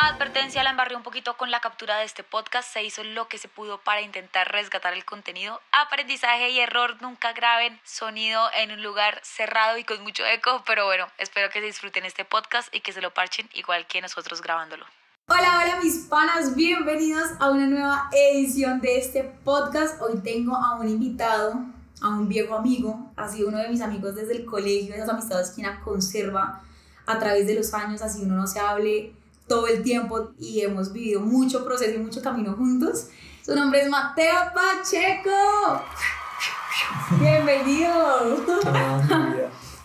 Advertencia, la embarré un poquito con la captura de este podcast. Se hizo lo que se pudo para intentar rescatar el contenido. Aprendizaje y error, nunca graben sonido en un lugar cerrado y con mucho eco. Pero bueno, espero que disfruten este podcast y que se lo parchen igual que nosotros grabándolo. Hola, hola mis panas, bienvenidos a una nueva edición de este podcast. Hoy tengo a un invitado, a un viejo amigo, ha sido uno de mis amigos desde el colegio, esas amistades que conserva a través de los años, así uno no se hable todo el tiempo y hemos vivido mucho proceso y mucho camino juntos. Su nombre es Mateo Pacheco. Bienvenido.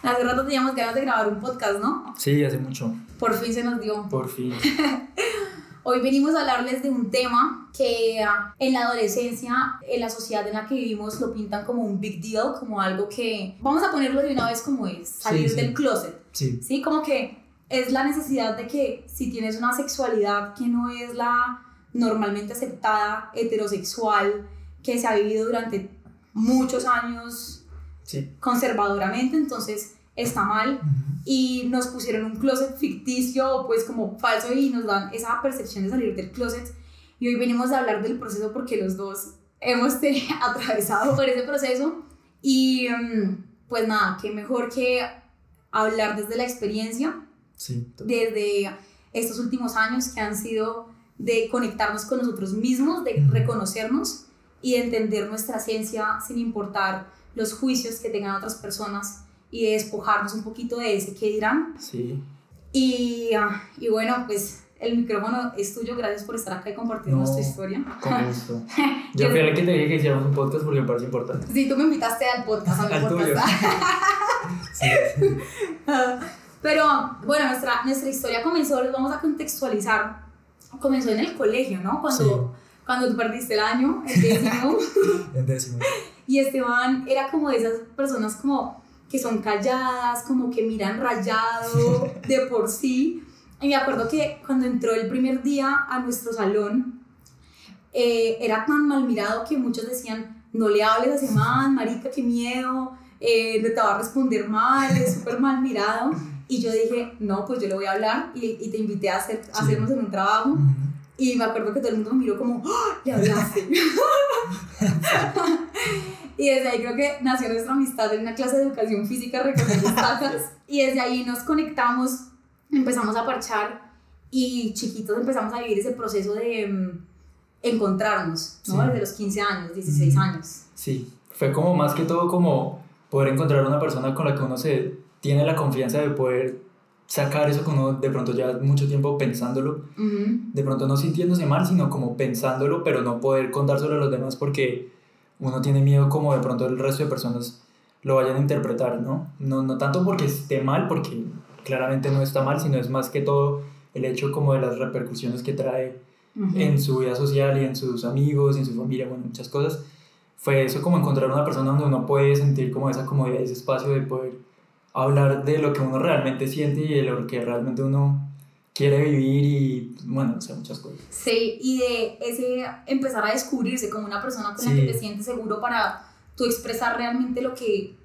Hace rato teníamos ganas de grabar un podcast, ¿no? Sí, hace mucho. Por fin se nos dio. Por fin. Hoy venimos a hablarles de un tema que ah, en la adolescencia, en la sociedad en la que vivimos, lo pintan como un big deal, como algo que, vamos a ponerlo de una vez como es, salir Sí, sí. del closet. Sí. Sí, como que es la necesidad de que si tienes una sexualidad que no es la normalmente aceptada, heterosexual, que se ha vivido durante muchos años Sí. conservadoramente, entonces está mal y nos pusieron un closet ficticio, pues como falso y nos dan esa percepción de salir del closet. Y hoy venimos a hablar del proceso porque los dos hemos atravesado por ese proceso y mm, pues nada, qué mejor que hablar desde la experiencia, Sí. desde estos últimos años que han sido de conectarnos con nosotros mismos, de Ujú. reconocernos y de entender nuestra esencia sin importar los juicios que tengan otras personas y de despojarnos un poquito de ese que dirán. Sí. Y, ah, y bueno, pues el micrófono es tuyo, gracias por estar acá y compartir No. nuestra historia. Con gusto. Yo el que te dije que hiciéramos un podcast porque me parece importante. Sí, tú me invitaste al podcast, a mi Al podcast. tuyo. Sí. Pero bueno, nuestra, nuestra historia comenzó, les vamos a contextualizar, comenzó en el colegio, ¿no? Cuando, cuando tú perdiste el año, el décimo, En décimo. y Esteban era como de esas personas como que son calladas, como que miran rayado de por sí. Y me acuerdo que cuando entró el primer día a nuestro salón, eh, era tan mal mirado que muchos decían, no le hables a ese man, marica, qué miedo, eh, te va a responder mal, es súper mal mirado. Y yo dije, no, pues yo le voy a hablar y, y te invité a, hacer, a Sí. hacernos en un trabajo. Ujú. Y me acuerdo que todo el mundo me miró como, ¡Ah! le hablaste. y desde ahí creo que nació nuestra amistad en una clase de educación física recogiendo tazas. Y desde ahí nos conectamos, empezamos a parchar y chiquitos empezamos a vivir ese proceso de mm, encontrarnos, ¿no? Sí. Desde los 15 años, 16 Ujú. años. Sí. Fue como más que todo como poder encontrar una persona con la que uno se tiene la confianza de poder sacar eso que uno de pronto ya mucho tiempo pensándolo, Ujú. de pronto no sintiéndose mal, sino como pensándolo, pero no poder contárselo a los demás porque uno tiene miedo como de pronto el resto de personas lo vayan a interpretar, ¿no? No, no tanto porque esté mal, porque claramente no está mal, sino es más que todo el hecho como de las repercusiones que trae Ujú. en su vida social y en sus amigos, en su familia, bueno, muchas cosas. Fue eso como encontrar una persona donde uno puede sentir como esa comodidad, ese espacio de poder hablar de lo que uno realmente siente y de lo que realmente uno quiere vivir y, bueno, muchas cosas. Sí, y de ese empezar a descubrirse como una persona con la Sí. que te sientes seguro para tú expresar realmente lo que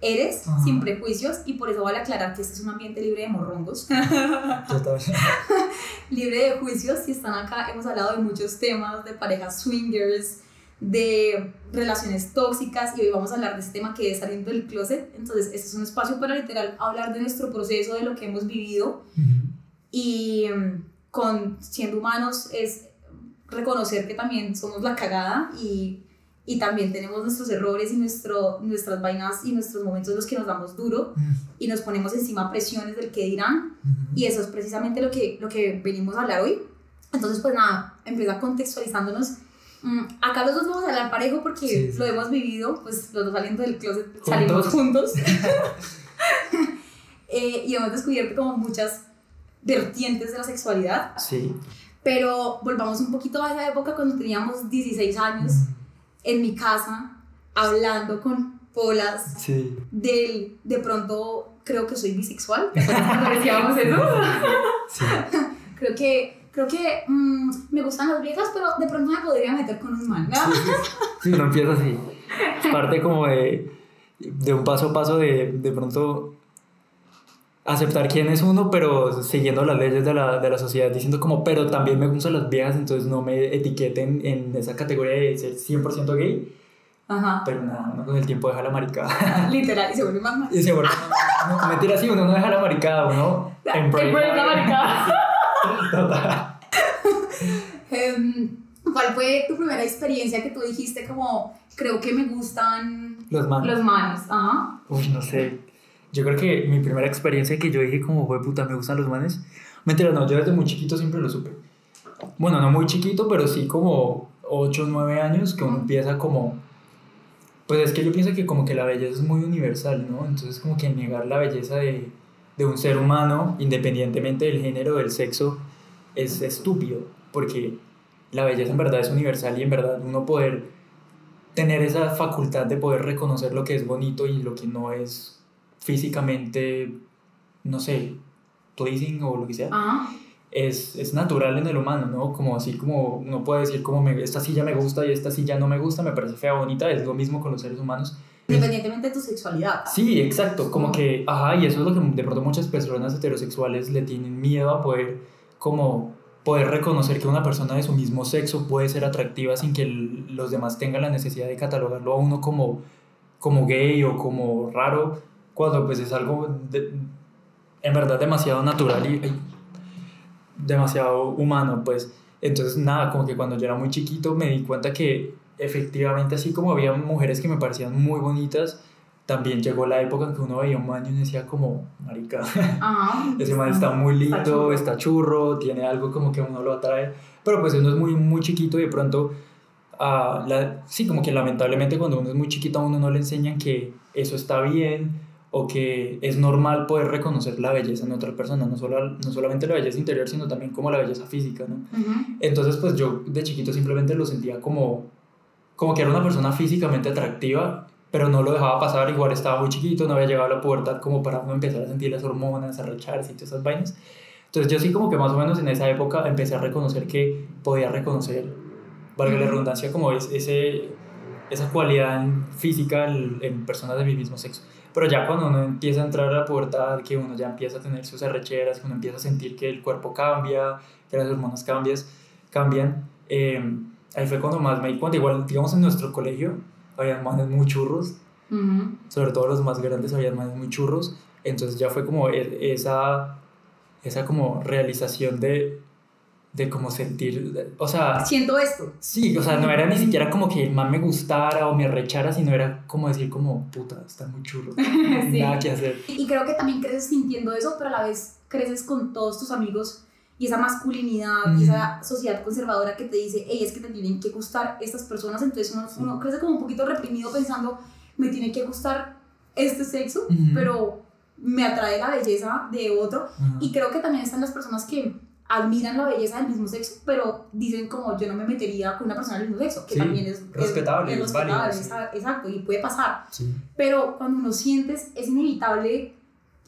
eres Ajá. sin prejuicios y por eso vale aclarar que este es un ambiente libre de morrongos, libre de juicios. Si están acá, hemos hablado de muchos temas, de parejas swingers, de relaciones tóxicas y hoy vamos a hablar de este tema que es saliendo del closet. Entonces, este es un espacio para literal hablar de nuestro proceso, de lo que hemos vivido y mm, con siendo humanos es reconocer que también somos la cagada y, y también tenemos nuestros errores y nuestro, nuestras vainas y nuestros momentos en los que nos damos duro y nos ponemos encima presiones del que dirán y eso es precisamente lo que, lo que venimos a hablar hoy. Entonces, pues nada, empieza contextualizándonos. Mm, acá los dos vamos a hablar parejo porque Sí, sí. lo hemos vivido, pues los dos saliendo del closet salimos Juntos. juntos. Eh, y hemos descubierto como muchas vertientes de la sexualidad. Sí. Pero volvamos un poquito a esa época cuando teníamos 16 años en mi casa hablando con polas Sí. del de pronto creo que soy bisexual ¿te acuerdas cuando decíamos eso? Sí. creo que creo que mm, me gustan las viejas pero de pronto me podría meter con un man ¿no? Sí, uno empieza así. Parte como de, de un paso a paso de, de pronto aceptar quién es uno, pero siguiendo las leyes de la, de la sociedad, diciendo como, pero también me gustan las viejas, entonces no me etiqueten en esa categoría de ser 100% gay. Ajá. Pero nada, uno con el tiempo deja la maricada. Literal, y se vuelve más mal. y se vuelve, no, no, mentira, sí, uno no deja la maricada, uno Embrace la maricada. Total. Em, ¿Cuál fue tu primera experiencia que tú dijiste como, creo que me gustan Los manos. los manos? Ajá. Uy, no sé. Yo creo que mi primera experiencia que yo dije como, fue puta, me gustan los manes. Mentira, no, yo desde muy chiquito siempre lo supe. Bueno, no muy chiquito, pero sí como 8 o 9 años que uno empieza como... Pues es que yo pienso que como que la belleza es muy universal, ¿no? Entonces como que negar la belleza de, de un ser humano, independientemente del género, del sexo, es estúpido. Porque la belleza en verdad es universal y en verdad uno poder tener esa facultad de poder reconocer lo que es bonito y lo que no es físicamente, no sé, pleasing o lo que sea, Ajá. es, es natural en el humano, ¿no? Como así como uno puede decir como me, esta silla me gusta y esta silla no me gusta, me parece fea, bonita, es lo mismo con los seres humanos. Independientemente de tu sexualidad. Sí, exacto, como que, ajá, y eso es lo que de pronto muchas personas heterosexuales le tienen miedo a poder, como, poder reconocer que una persona de su mismo sexo puede ser atractiva sin que el- los demás tengan la necesidad de catalogarlo a uno como, como gay o como raro, cuando pues es algo de- en verdad demasiado natural y demasiado humano, pues. Entonces, nada, como que cuando yo era muy chiquito me di cuenta que efectivamente así como había mujeres que me parecían muy bonitas, también llegó la época en que uno veía un man y uno decía como, marica, Ajá. ese man está muy Está lindo, churro. está churro, tiene algo como que a uno lo atrae, pero pues uno es muy, muy chiquito y de pronto, ah, la, sí, como que lamentablemente cuando uno es muy chiquito a uno no le enseñan que eso está bien o que es normal poder reconocer la belleza en otra persona, no, solo, no solamente la belleza interior, sino también como la belleza física, ¿no? Ujú. Entonces, pues yo de chiquito simplemente lo sentía como, como que era una persona físicamente atractiva, pero no lo dejaba pasar, igual estaba muy chiquito, no había llegado a la pubertad como para uno empezar a sentir las hormonas, a recharse y todas esas vainas. Entonces yo sí como que más o menos en esa época empecé a reconocer que podía reconocer, valga la redundancia, como es, ese, esa cualidad física en, en personas de mi mismo sexo. Pero ya cuando uno empieza a entrar a la pubertad, que uno ya empieza a tener sus arrecheras, que uno empieza a sentir que el cuerpo cambia, que las hormonas cambias, cambian, eh, ahí fue cuando más me di cuenta. Igual, digamos, en nuestro colegio había manes muy churros, Ujú. sobre todo los más grandes había manes muy churros, entonces ya fue como esa, esa como realización de, de como sentir, o sea, Siento esto. sí, o sea, no era ni siquiera como que el man me gustara o me arrechara, sino era como decir como, puta, está muy churro, Sí. nada que hacer. Y creo que también creces sintiendo eso, pero a la vez creces con todos tus amigos y esa masculinidad y Ujú. esa sociedad conservadora que te dice, hey, es que te tienen que gustar estas personas, entonces uno, Sí. uno crece como un poquito reprimido pensando, me tiene que gustar este sexo, Ujú. pero me atrae la belleza de otro. Ajá. Y creo que también están las personas que admiran la belleza del mismo sexo, pero dicen como yo no me metería con una persona del mismo sexo, que Sí, también es, es- respetable, es es válido, respetable, sí. exacto, y puede pasar. Sí. Pero cuando uno sientes, es inevitable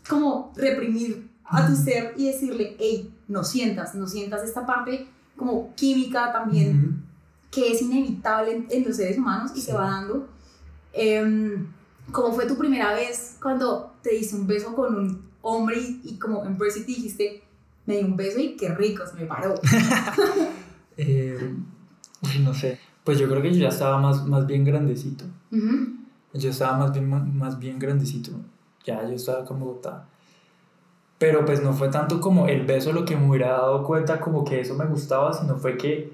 como reprimir a tu ser y decirle, hey, no sientas, no sientas esta parte como química también, que es inevitable en, en los seres humanos y Sí. se va dando. Em, ¿Cómo fue tu primera vez cuando te diste un beso con un hombre y, y como en Brexit dijiste, me di un beso y qué rico, se me paró? Eh, no sé. Pues yo creo que yo ya estaba más, más bien grandecito. Ujú. Yo estaba más bien, más, más bien grandecito. Ya, yo estaba como Bogotá. Pero pues no fue tanto como el beso lo que me hubiera dado cuenta como que eso me gustaba, sino fue que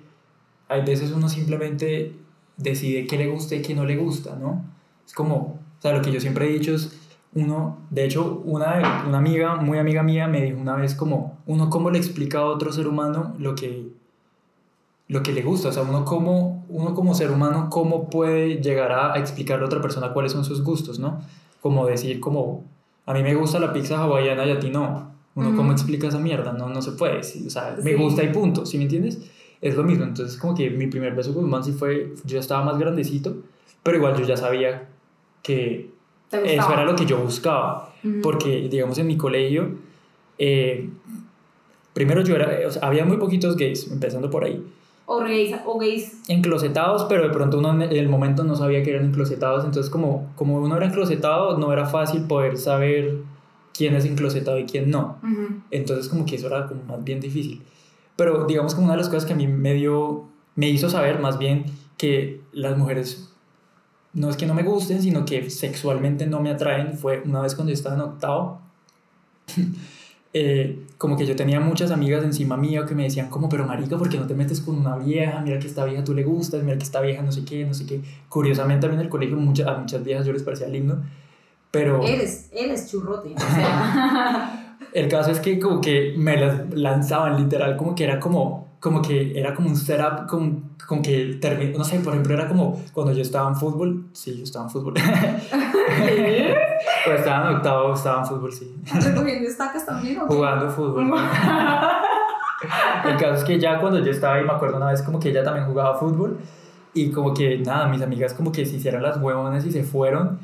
hay veces uno simplemente decide qué le gusta y qué no le gusta, ¿no? Es como, o sea, lo que yo siempre he dicho es, uno, de hecho, una, una amiga, muy amiga mía, me dijo una vez como, uno cómo le explica a otro ser humano lo que, lo que le gusta, o sea, uno como, uno como ser humano, cómo puede llegar a, a explicarle a otra persona cuáles son sus gustos, ¿no? Como decir, como, a mí me gusta la pizza hawaiana y a ti no. Uno, Ujú. ¿cómo explica esa mierda? No, no se puede, sí, o sea, me Sí. gusta y punto, ¿sí me entiendes? Es lo mismo, entonces como que mi primer beso con un man sí fue, yo estaba más grandecito, pero igual yo ya sabía que ¿Te eso era lo que yo buscaba, porque digamos en mi colegio, eh, primero yo era, o sea, había muy poquitos gays, empezando por ahí, O gays, o gays. enclosetados, pero de pronto uno en el momento no sabía que eran enclosetados, entonces como, como uno era enclosetado, no era fácil poder saber quién es enclosetado y quién no. Ujú. Entonces como que eso era como más bien difícil. Pero digamos como una de las cosas que a mí me dio, me hizo saber más bien que las mujeres no es que no me gusten, sino que sexualmente no me atraen, fue una vez cuando yo estaba en octavo. eh, como que yo tenía muchas amigas encima mío que me decían como, pero marica, ¿por qué no te metes con una vieja? Mira que esta vieja tú le gustas, mira que esta vieja no sé qué, no sé qué. Curiosamente a mí en el colegio muchas, a muchas viejas yo les parecía lindo, pero... Eres, eres churrote. O sea, El caso es que como que me las lanzaban literal, como que era como, como que era como un setup, con, con que terminó, no sé, por ejemplo, era como cuando yo estaba en fútbol, sí, yo estaba en fútbol, estaba en octavo, estaba en fútbol, sí, recogiendo estacas también. jugando fútbol. El caso es que ya cuando yo estaba ahí, me acuerdo una vez como que ella también jugaba fútbol y como que nada, mis amigas como que se hicieron las huevonas y se fueron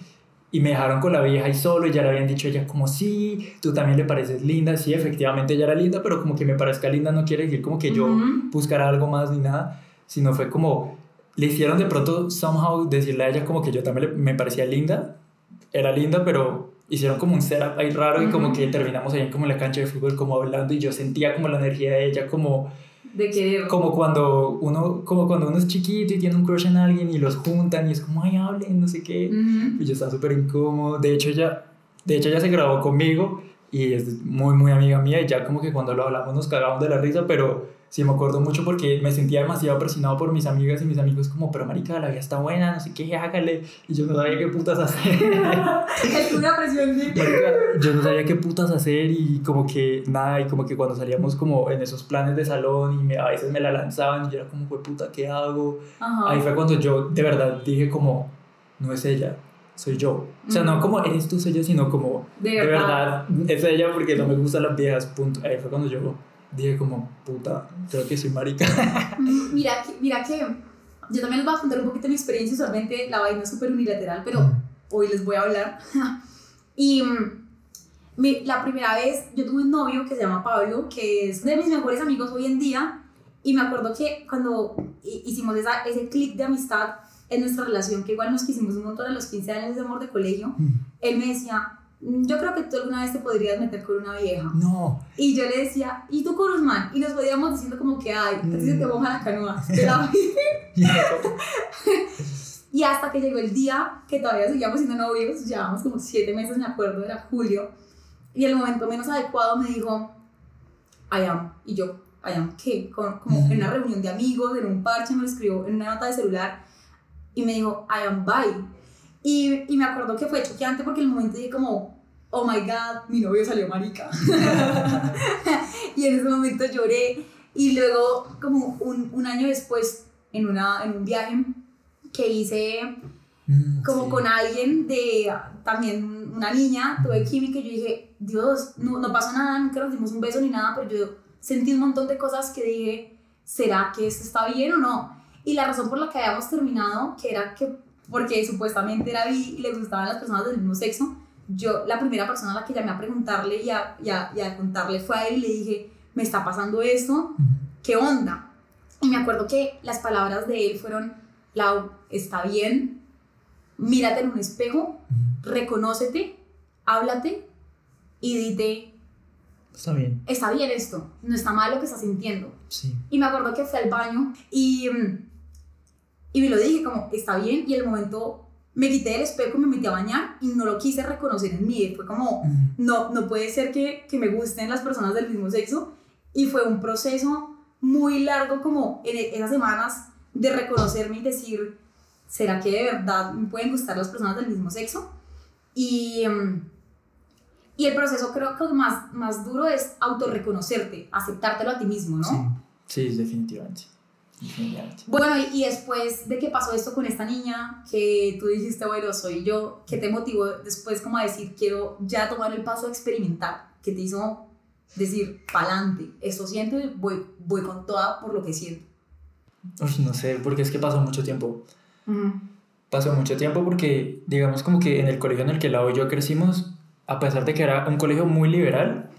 y me dejaron con la vieja y solo y ya le habían dicho a ella como sí, tú también le pareces linda, sí, efectivamente ella era linda, pero como que me parezca linda no quiere decir como que yo Ujú. buscara algo más ni nada, sino fue como le hicieron de pronto somehow decirle a ella como que yo también le- me parecía linda, era linda, pero hicieron como un setup ahí raro y como que terminamos ahí como en la cancha de fútbol como hablando y yo sentía como la energía de ella como De como cuando uno como cuando uno es chiquito y tiene un crush en alguien y los juntan y es como ay hablen no sé qué Ujú. y yo estaba súper incómodo. De hecho ella de hecho ella se grabó conmigo y es muy muy amiga mía y ya como que cuando lo hablamos nos cagamos de la risa pero sí me acuerdo mucho porque me sentía demasiado presionado por mis amigas y mis amigos como pero marica la vida está buena no sé qué hágale y yo no sabía qué putas hacer Es una presión de. Marica, yo no sabía qué putas hacer y como que nada, y como que cuando salíamos como en esos planes de salón y me- a veces me la lanzaban y yo era como, "Jue puta, ¿qué hago? Ajá. Ahí fue cuando yo de verdad dije como, no es ella, soy yo. O sea, no Mm. como eres tú, soy yo, sino como, De de verdad. verdad, es ella porque no me gustan las viejas, punto. Ahí fue cuando yo dije como, puta, creo que soy marica. Mm, Mira, que- mira que yo también les voy a contar un poquito mi experiencia, usualmente la vaina es súper unilateral, pero hoy les voy a hablar. y mm, mi- la primera vez yo tuve un novio que se llama Pablo, que es de mis mejores amigos hoy en día, y me acuerdo que cuando hi- hicimos esa, ese clip de amistad en nuestra relación, que igual nos quisimos un montón a los 15 años de amor de colegio, él me decía, "Mm, yo creo que tú alguna vez te podrías meter con una vieja. No, Y yo le decía, ¿y tú con Usman? Y nos podíamos diciendo como que, ay, a ti se te moja la canoa. Y hasta que llegó el día que todavía seguíamos siendo novios, llevábamos como siete meses, me acuerdo, era julio. Y el momento menos adecuado me dijo, I am. Y yo, I am, ¿qué? Con- como en una reunión de amigos, en un parche, me lo escribió en una nota de celular. Y me dijo, I am bye. Y, y me acuerdo que fue choqueante porque el momento dije como, oh my god, mi novio salió marica. y en ese momento lloré. Y luego, como un, un año después, en, una, en un viaje que hice Mm, como sí. con alguien de también una niña, tuve química y yo dije, Dios, no, no pasó nada, nunca nos dimos un beso ni nada, pero yo sentí un montón de cosas que dije, ¿será que esto está bien o no? Y la razón por la que habíamos terminado, que era que, porque supuestamente era bi y le gustaban las personas del mismo sexo, yo, la primera persona a la que llamé a preguntarle y a, y a, y a contarle fue a él y le dije, me está pasando esto, ¿qué onda? Y me acuerdo que las palabras de él fueron, Lau, está bien, mírate en un espejo, reconócete, háblate y dite, Está bien, está bien esto, no está mal lo que estás sintiendo. sí. Y me acuerdo que fui al baño y, mm, y me lo dije como, está bien, y el momento me quité el espejo me metí a bañar y no lo quise reconocer en mí, fue como, no, no puede ser que, que me gusten las personas del mismo sexo. Y fue un proceso muy largo como en e- esas semanas de reconocerme y decir, ¿será que de verdad me pueden gustar las personas del mismo sexo? Y, mm, y el proceso creo que más, más duro es autorreconocerte, aceptártelo a ti mismo, ¿no? Sí, sí, definitivamente. Bueno, y, y después de que pasó esto con esta niña, que tú dijiste, bueno, soy yo, ¿qué te motivó después como a decir, quiero ya tomar el paso a experimentar? ¿Qué te hizo decir, pa'lante, esto siento y voy, voy con toda por lo que siento? Uf, no sé, porque es que pasó mucho tiempo. Pasó mucho tiempo porque, digamos, como que en el colegio en el que Lau y yo crecimos, a pesar de que era un colegio muy liberal,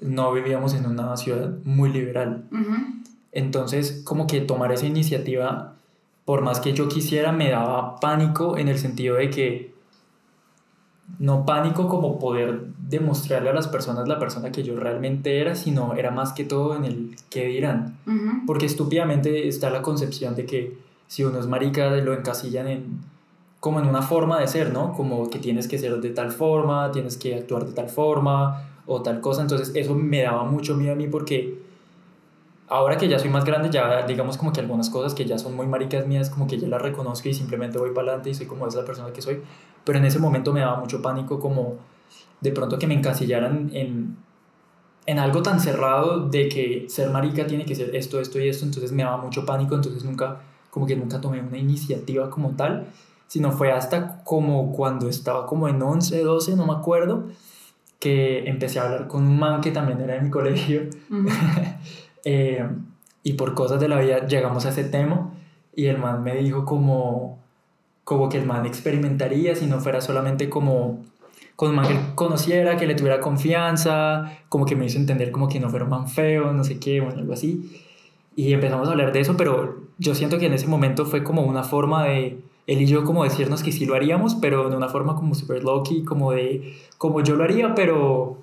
no vivíamos en una ciudad muy liberal. Ujú. Entonces, como que tomar esa iniciativa, por más que yo quisiera, me daba pánico en el sentido de que no pánico como poder demostrarle a las personas la persona que yo realmente era, sino era más que todo en el qué dirán. Porque estúpidamente está la concepción de que si uno es marica lo encasillan en como en una forma de ser, ¿no? Como que tienes que ser de tal forma, tienes que actuar de tal forma o tal cosa. Entonces eso me daba mucho miedo a mí porque ahora que ya soy más grande, ya digamos como que algunas cosas que ya son muy maricas mías, como que ya las reconozco y simplemente voy para adelante y soy como esa persona que soy. Pero en ese momento me daba mucho pánico como de pronto que me encasillaran en, en algo tan cerrado de que ser marica tiene que ser esto, esto y esto. Entonces me daba mucho pánico, entonces nunca, como que nunca tomé una iniciativa como tal, sino fue hasta como cuando estaba como en 11, 12, no me acuerdo, que empecé a hablar con un man que también era de mi colegio. Ujú. Eh, y por cosas de la vida llegamos a ese tema y el man me dijo como, como que el man experimentaría si no fuera solamente como con un man que conociera, que le tuviera confianza, como que me hizo entender como que no fuera un man feo, no sé qué, bueno, algo así. Y empezamos a hablar de eso, pero yo siento que en ese momento fue como una forma de él y yo como decirnos que sí lo haríamos, pero de una forma como super low-key, como de, como yo lo haría, pero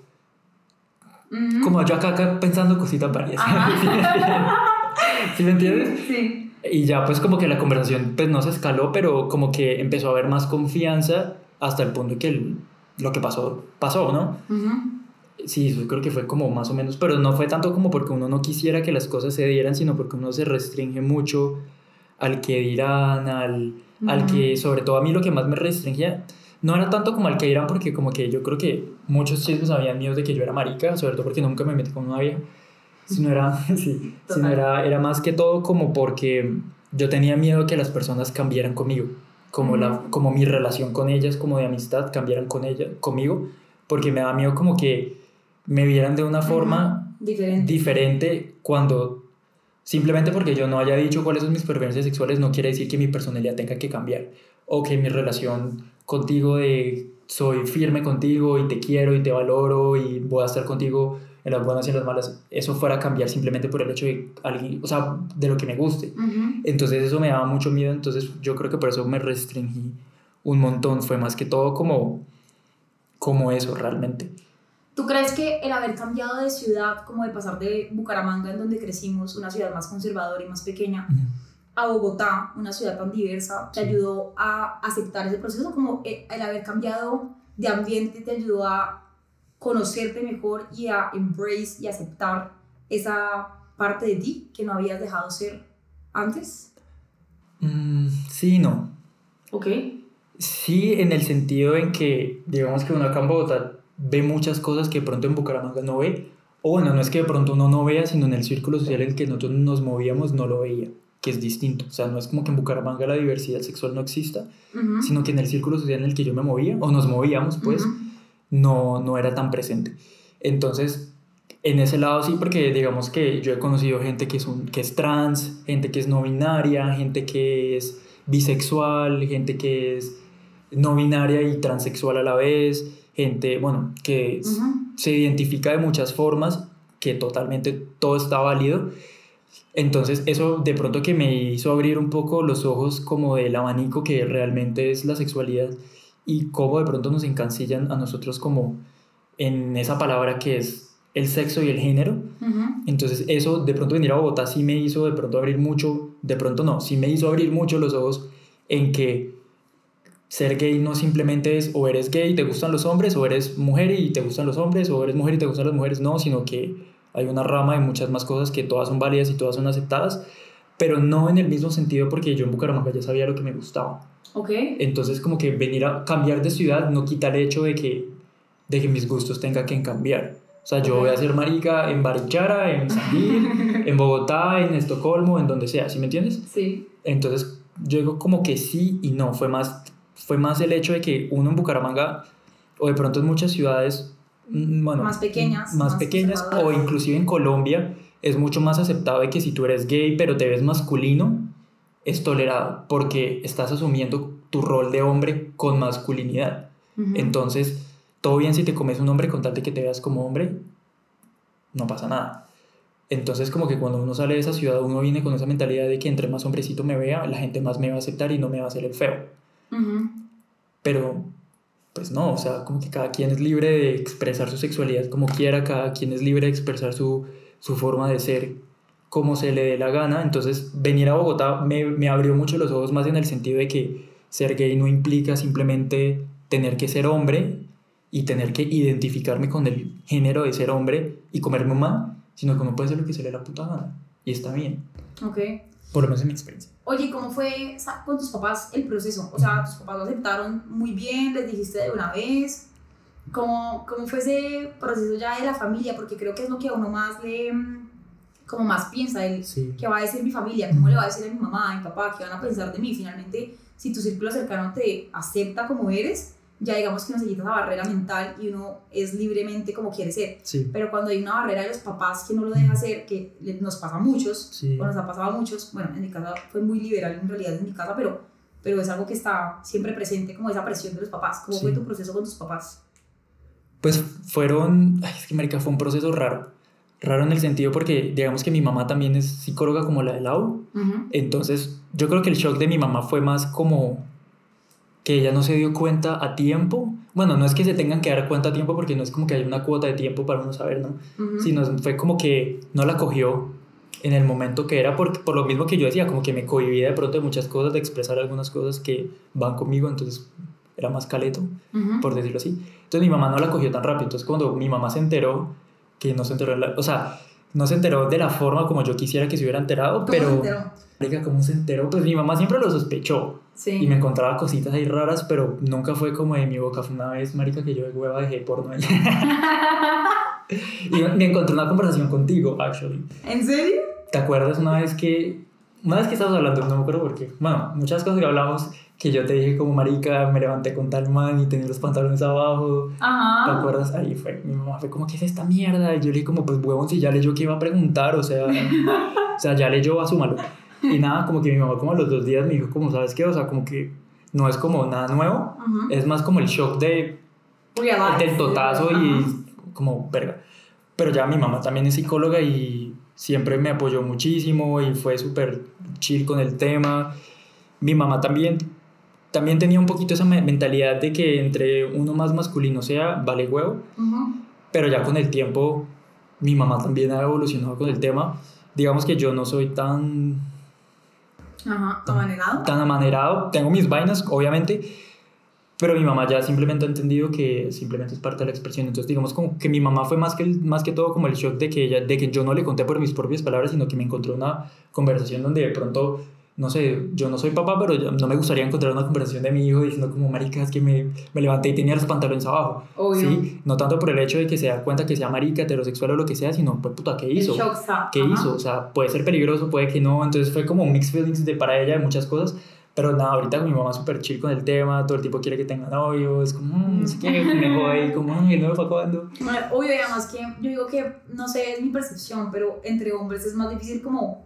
Como yo acá, acá pensando cositas varias. ¿Sí me entiendes? Sí. Y ya pues como que la conversación pues no se escaló, pero como que empezó a haber más confianza hasta el punto que el- lo que pasó, pasó, ¿no? Ujú. Sí, yo creo que fue como más o menos, pero no fue tanto como porque uno no quisiera que las cosas se dieran, sino porque uno se restringe mucho al que dirán, al, al Ujú. que, sobre todo a mí lo que más me restringía, no era tanto como al que dirán, porque como que yo creo que muchos chismes habían míos de que yo era marica, sobre todo porque nunca me metí con una vieja, sino era, sí, sino era, era más que todo como porque yo tenía miedo que las personas cambiaran conmigo, como, la, como mi relación con ellas, como de amistad, cambiaran con ella, conmigo, porque me da miedo como que me vieran de una forma Diferente. diferente cuando simplemente porque yo no haya dicho cuáles son mis preferencias sexuales no quiere decir que mi personalidad tenga que cambiar o que mi relación contigo de soy firme contigo y te quiero y te valoro y voy a estar contigo en las buenas y en las malas. Eso fuera a cambiar simplemente por el hecho de alguien o sea de lo que me guste. Entonces eso me daba mucho miedo. Entonces yo creo que por eso me restringí un montón. Fue más que todo como como eso realmente. ¿Tú crees que el haber cambiado de ciudad, como de pasar de Bucaramanga, en donde crecimos, una ciudad más conservadora y más pequeña, a Bogotá, una ciudad tan diversa, te Sí. ayudó a aceptar ese proceso? Como eh, el haber cambiado de ambiente te ayudó a conocerte mejor y a embrace y aceptar esa parte de ti que no habías dejado ser antes? Mm, sí no Ok. Sí, en el sentido en que, digamos que uno acá en Bogotá ve muchas cosas que de pronto en Bucaramanga no ve. O bueno, no es que de pronto uno no vea, sino en el círculo social en el que nosotros nos movíamos no lo veía, que es distinto. O sea, no es como que en Bucaramanga la diversidad sexual no exista, sino que en el círculo social en el que yo me movía, o nos movíamos, pues, no, no era tan presente. Entonces, en ese lado sí, porque digamos que yo he conocido gente que es, un, que es trans, gente que es no binaria, gente que es bisexual, gente que es no binaria y transexual a la vez, gente, bueno, que se identifica de muchas formas, que totalmente todo está válido. Entonces eso de pronto que me hizo abrir un poco los ojos como del abanico que realmente es la sexualidad y cómo de pronto nos encancillan a nosotros como en esa palabra que es el sexo y el género. Entonces eso de pronto venir a Bogotá sí me hizo de pronto abrir mucho, de pronto no, sí me hizo abrir mucho los ojos en que ser gay no simplemente es o eres gay y te gustan los hombres, o eres mujer y te gustan los hombres, o eres mujer y te gustan las mujeres, no, sino que hay una rama de muchas más cosas que todas son válidas y todas son aceptadas, pero no en el mismo sentido porque yo en Bucaramanga ya sabía lo que me gustaba. Ok. Entonces como que venir a cambiar de ciudad no quita el hecho de que, de que mis gustos tengan que cambiar. O sea, yo voy a ser marica en Barichara, en Sandil, en Bogotá, en Estocolmo, en donde sea, ¿sí me entiendes? Sí. Entonces yo digo como que sí y no, fue más, fue más el hecho de que uno en Bucaramanga o de pronto en muchas ciudades, bueno, Más pequeñas, más más pequeñas o inclusive en Colombia es mucho más aceptado de que si tú eres gay pero te ves masculino, es tolerado porque estás asumiendo tu rol de hombre con masculinidad. Entonces, todo bien si te comes un hombre con tal de que te veas como hombre, no pasa nada. Entonces, como que cuando uno sale de esa ciudad, uno viene con esa mentalidad de que entre más hombrecito me vea, la gente más me va a aceptar y no me va a hacer el feo. Pero pues no, o sea, como que cada quien es libre de expresar su sexualidad como quiera, cada quien es libre de expresar su, su forma de ser como se le dé la gana. Entonces, venir a Bogotá me, me abrió mucho los ojos más en el sentido de que ser gay no implica simplemente tener que ser hombre y tener que identificarme con el género de ser hombre y comerme mal, sino que uno puede ser lo que se le dé la puta gana. Y está bien. Ok. Por lo menos en mi experiencia. Oye, ¿cómo fue con tus papás el proceso? O sea, tus papás lo aceptaron muy bien, les dijiste de una vez. ¿Cómo, cómo fue ese proceso ya de la familia? Porque creo que es lo que a uno más le, como más piensa, el, Sí. ¿qué va a decir mi familia? ¿Cómo le va a decir a mi mamá, a mi papá? ¿Qué van a pensar de mí? Finalmente, si tu círculo cercano te acepta como eres, ya digamos que uno se quita esa barrera mental y uno es libremente como quiere ser. Sí. Pero cuando hay una barrera de los papás que no lo deja hacer, que nos pasa a muchos, Sí. o nos ha pasado a muchos, bueno, en mi casa fue muy liberal en realidad en mi casa, pero, pero es algo que está siempre presente, como esa presión de los papás. ¿Cómo Sí. fue tu proceso con tus papás? Pues fueron, ay, es que marica, fue un proceso raro. Raro en el sentido porque digamos que mi mamá también es psicóloga como la de Lau. Entonces yo creo que el shock de mi mamá fue más como que ella no se dio cuenta a tiempo. Bueno, no es que se tengan que dar cuenta a tiempo porque no es como que hay una cuota de tiempo para uno saber, ¿no? Ujú. Sino fue como que no la cogió en el momento que era, por, por lo mismo que yo decía, como que me cohibía de pronto de muchas cosas, de expresar algunas cosas que van conmigo, entonces era más caleto Ujú. por decirlo así. Entonces mi mamá no la cogió tan rápido. Entonces cuando mi mamá se enteró, que no se enteró, en la- o sea, no se enteró de la forma como yo quisiera que se hubiera enterado, ¿Cómo pero... se enteró? ¿Cómo se enteró? Pues mi mamá siempre lo sospechó Sí. y me encontraba cositas ahí raras, pero nunca fue como de mi boca. Fue una vez, marica, que yo de hueva dejé porno ahí. y me encontré una conversación contigo, actually. ¿En serio? ¿Te acuerdas una vez que... Una vez que estábamos hablando, no me acuerdo por qué. Bueno, muchas cosas que hablamos, que yo te dije como, marica, me levanté con tal man y tenía los pantalones abajo. ¿Te Ajá. acuerdas? Ahí fue. Mi mamá fue como, ¿qué es esta mierda? Y yo le dije como, pues huevón, si ya leyó que iba a preguntar, o sea, o sea, ya leyó, asúmalo. Y nada, como que mi mamá como a los dos días me dijo como, ¿sabes qué? O sea, como que no es como nada nuevo, Ujú. es más como el shock de, Realize. del totazo Ajá. y como, verga. Pero ya mi mamá también es psicóloga y siempre me apoyó muchísimo y fue súper chill con el tema. Mi mamá también, también tenía un poquito esa me- mentalidad de que entre uno más masculino sea, vale huevo. Ujú. Pero ya con el tiempo, mi mamá también ha evolucionado con el tema. Digamos que yo no soy tan, Ajá. ¿Amanerado? tan amanerado. Tengo mis vainas, obviamente. Pero mi mamá ya simplemente ha entendido que simplemente es parte de la expresión. Entonces, digamos como que mi mamá fue más que, el- más que todo como el shock de que, ella, de que yo no le conté por mis propias palabras, sino que me encontró una conversación donde de pronto, no sé, yo no soy papá, pero yo- no me gustaría encontrar una conversación de mi hijo diciendo como, marica, es que me, me levanté y tenía los pantalones abajo. Obvio. ¿sí? No tanto por el hecho de que se da cuenta que sea marica, heterosexual o lo que sea, sino, pues, puta, ¿qué hizo? ¿Qué Ajá. hizo? O sea, puede ser peligroso, puede que no. Entonces fue como mixed feelings de para ella de muchas cosas. Pero nada, ahorita mi mamá es súper chill con el tema, todo el tiempo quiere que tenga novio, es como, "Mm, no sé qué, me jode, como, ay, no, ¿para cuándo? Bueno, Obvio, además que yo digo que, no sé, es mi percepción, pero entre hombres es más difícil como...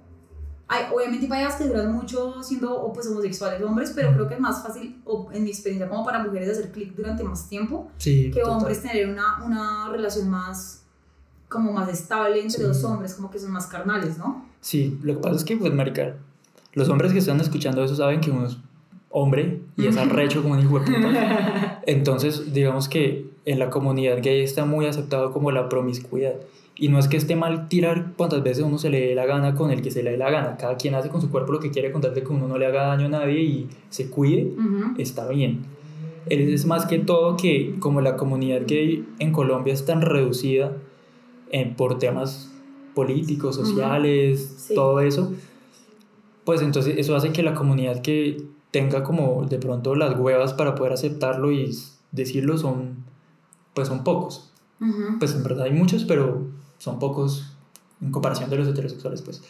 Hay, obviamente parejas que duran mucho siendo o pues homosexuales hombres, pero creo que es más fácil, o en mi experiencia, como para mujeres hacer clic durante más tiempo Sí, que total. hombres tener una, una relación más como más estable entre Sí. dos hombres, como que son más carnales, ¿no? Sí, lo que pasa es que, pues, marica, los hombres que están escuchando eso saben que uno es hombre y es arrecho como un hijo de puta. Entonces, digamos que en la comunidad gay está muy aceptado como la promiscuidad. Y no es que esté mal tirar cuantas veces uno se le dé la gana con el que se le dé la gana. Cada quien hace con su cuerpo lo que quiere, con tal de que uno no le haga daño a nadie y se cuide, Ujú. está bien. Es más que todo que como la comunidad gay en Colombia es tan reducida eh, por temas políticos, sociales, Sí. todo eso, pues entonces eso hace que la comunidad que tenga como de pronto las huevas para poder aceptarlo y decirlo son, pues son pocos. Ujú. Pues en verdad hay muchos, pero son pocos en comparación de los heterosexuales, pues.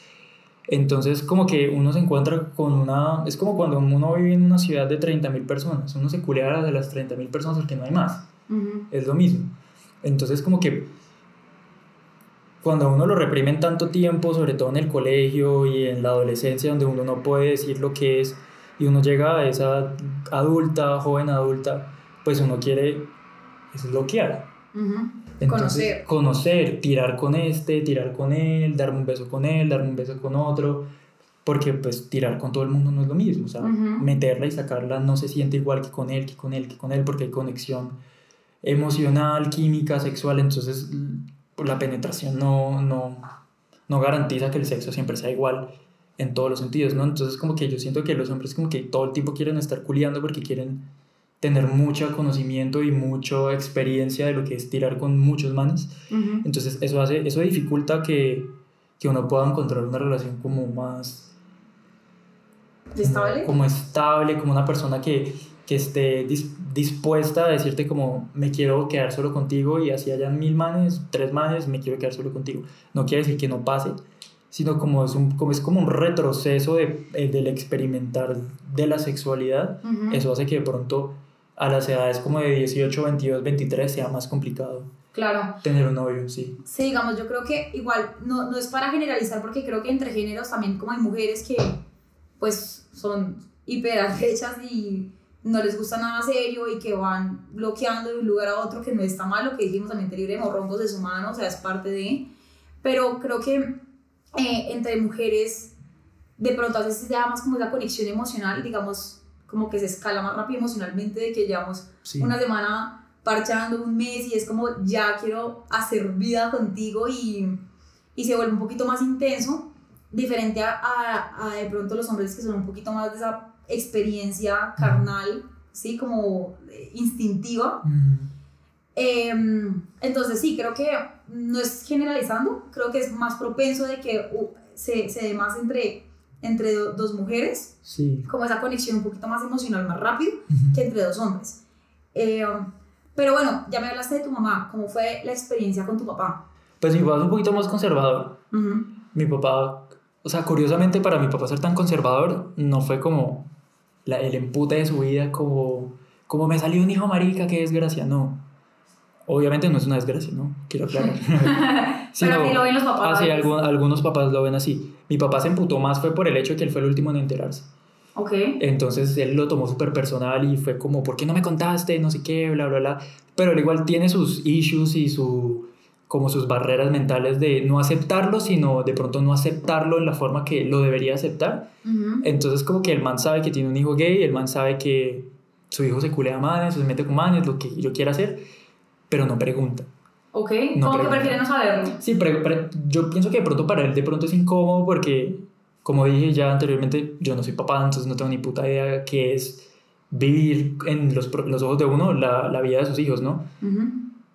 Entonces, como que uno se encuentra con una... Es como cuando uno vive en una ciudad de 30.000 personas. Uno se culea de las 30.000 personas porque no hay más. Es lo mismo. Entonces, como que cuando a uno lo reprimen tanto tiempo, sobre todo en el colegio y en la adolescencia, donde uno no puede decir lo que es, y uno llega a esa adulta, joven adulta, pues uno quiere es. Ujú. Entonces, Conocer. Conocer, tirar con este, tirar con él, darme un beso con él, darme un beso con otro. porque pues tirar con todo el mundo no es lo mismo, o sea, Ujú. meterla y sacarla no se siente igual que con él, que con él, que con él, porque hay conexión emocional, química, sexual, entonces la penetración no, no, no garantiza que el sexo siempre sea igual en todos los sentidos, ¿no? Entonces como que yo siento que los hombres como que todo el tiempo quieren estar culiando porque quieren tener mucho conocimiento y mucha experiencia de lo que es tirar con muchos manes. Ujú. Entonces eso hace, eso dificulta que, que uno pueda encontrar una relación como más ¿Estable? como estable, como una persona que, que esté dis- dispuesta a decirte como me quiero quedar solo contigo y así hayan mil manes, tres manes, me quiero quedar solo contigo. No quiere decir que no pase, sino como es, un, como es como un retroceso de, eh, del experimentar de la sexualidad. Ujú. Eso hace que de pronto a las edades como de 18, 22, 23 sea más complicado Claro. tener un novio, sí. Sí, digamos, yo creo que igual no, no es para generalizar porque creo que entre géneros también como hay mujeres que pues son hiper arrechas y no les gusta nada serio y que van bloqueando de un lugar a otro que no está mal, lo que dijimos también te libre de morroncos es humano, o sea, es parte de, pero creo que eh, entre mujeres de pronto a veces da más como esa conexión emocional, digamos, como que se escala más rápido emocionalmente de que llevamos sí. una semana parchando un mes y es como ya quiero hacer vida contigo y, y se vuelve un poquito más intenso, diferente a, a, a de pronto los hombres que son un poquito más de esa experiencia carnal, ¿sí? Como eh, instintiva. Mm, Em, entonces sí, creo que no es generalizando, creo que es más propenso de que uh, se, se dé más entre, entre do- dos mujeres, sí. como esa conexión un poquito más emocional, más rápido que entre dos hombres. Eh, pero bueno, ya me hablaste de tu mamá. ¿Cómo fue la experiencia con tu papá? Pues mi papá es un poquito más conservador. Mi papá, o sea, curiosamente para mi papá ser tan conservador no fue como la, el empute de su vida, como, como me salió un hijo marica, qué desgracia, no. Obviamente no es una desgracia, ¿no? Quiero aclarar. Pero así lo ven los papás. Ah, sí, algún- algunos papás lo ven así. Mi papá se emputó más fue por el hecho de que él fue el último en enterarse. Ok. Entonces él lo tomó súper personal y fue como, ¿por qué no me contaste? No sé qué, bla, bla, bla. Pero él igual tiene sus issues y su, como sus barreras mentales de no aceptarlo, sino de pronto no aceptarlo en la forma que lo debería aceptar. Ujú. Entonces como que el man sabe que tiene un hijo gay, el man sabe que su hijo se culea a manes, se mete con manes, lo que yo quiera hacer, pero no pregunta. Ok. No Como que pregunta. prefiere no saberlo. Sí, yo pienso que de pronto para él de pronto es incómodo porque, como dije ya anteriormente, yo no soy papá, entonces no tengo ni puta idea qué es vivir en los, los ojos de uno la, la vida de sus hijos, ¿no? Ujú.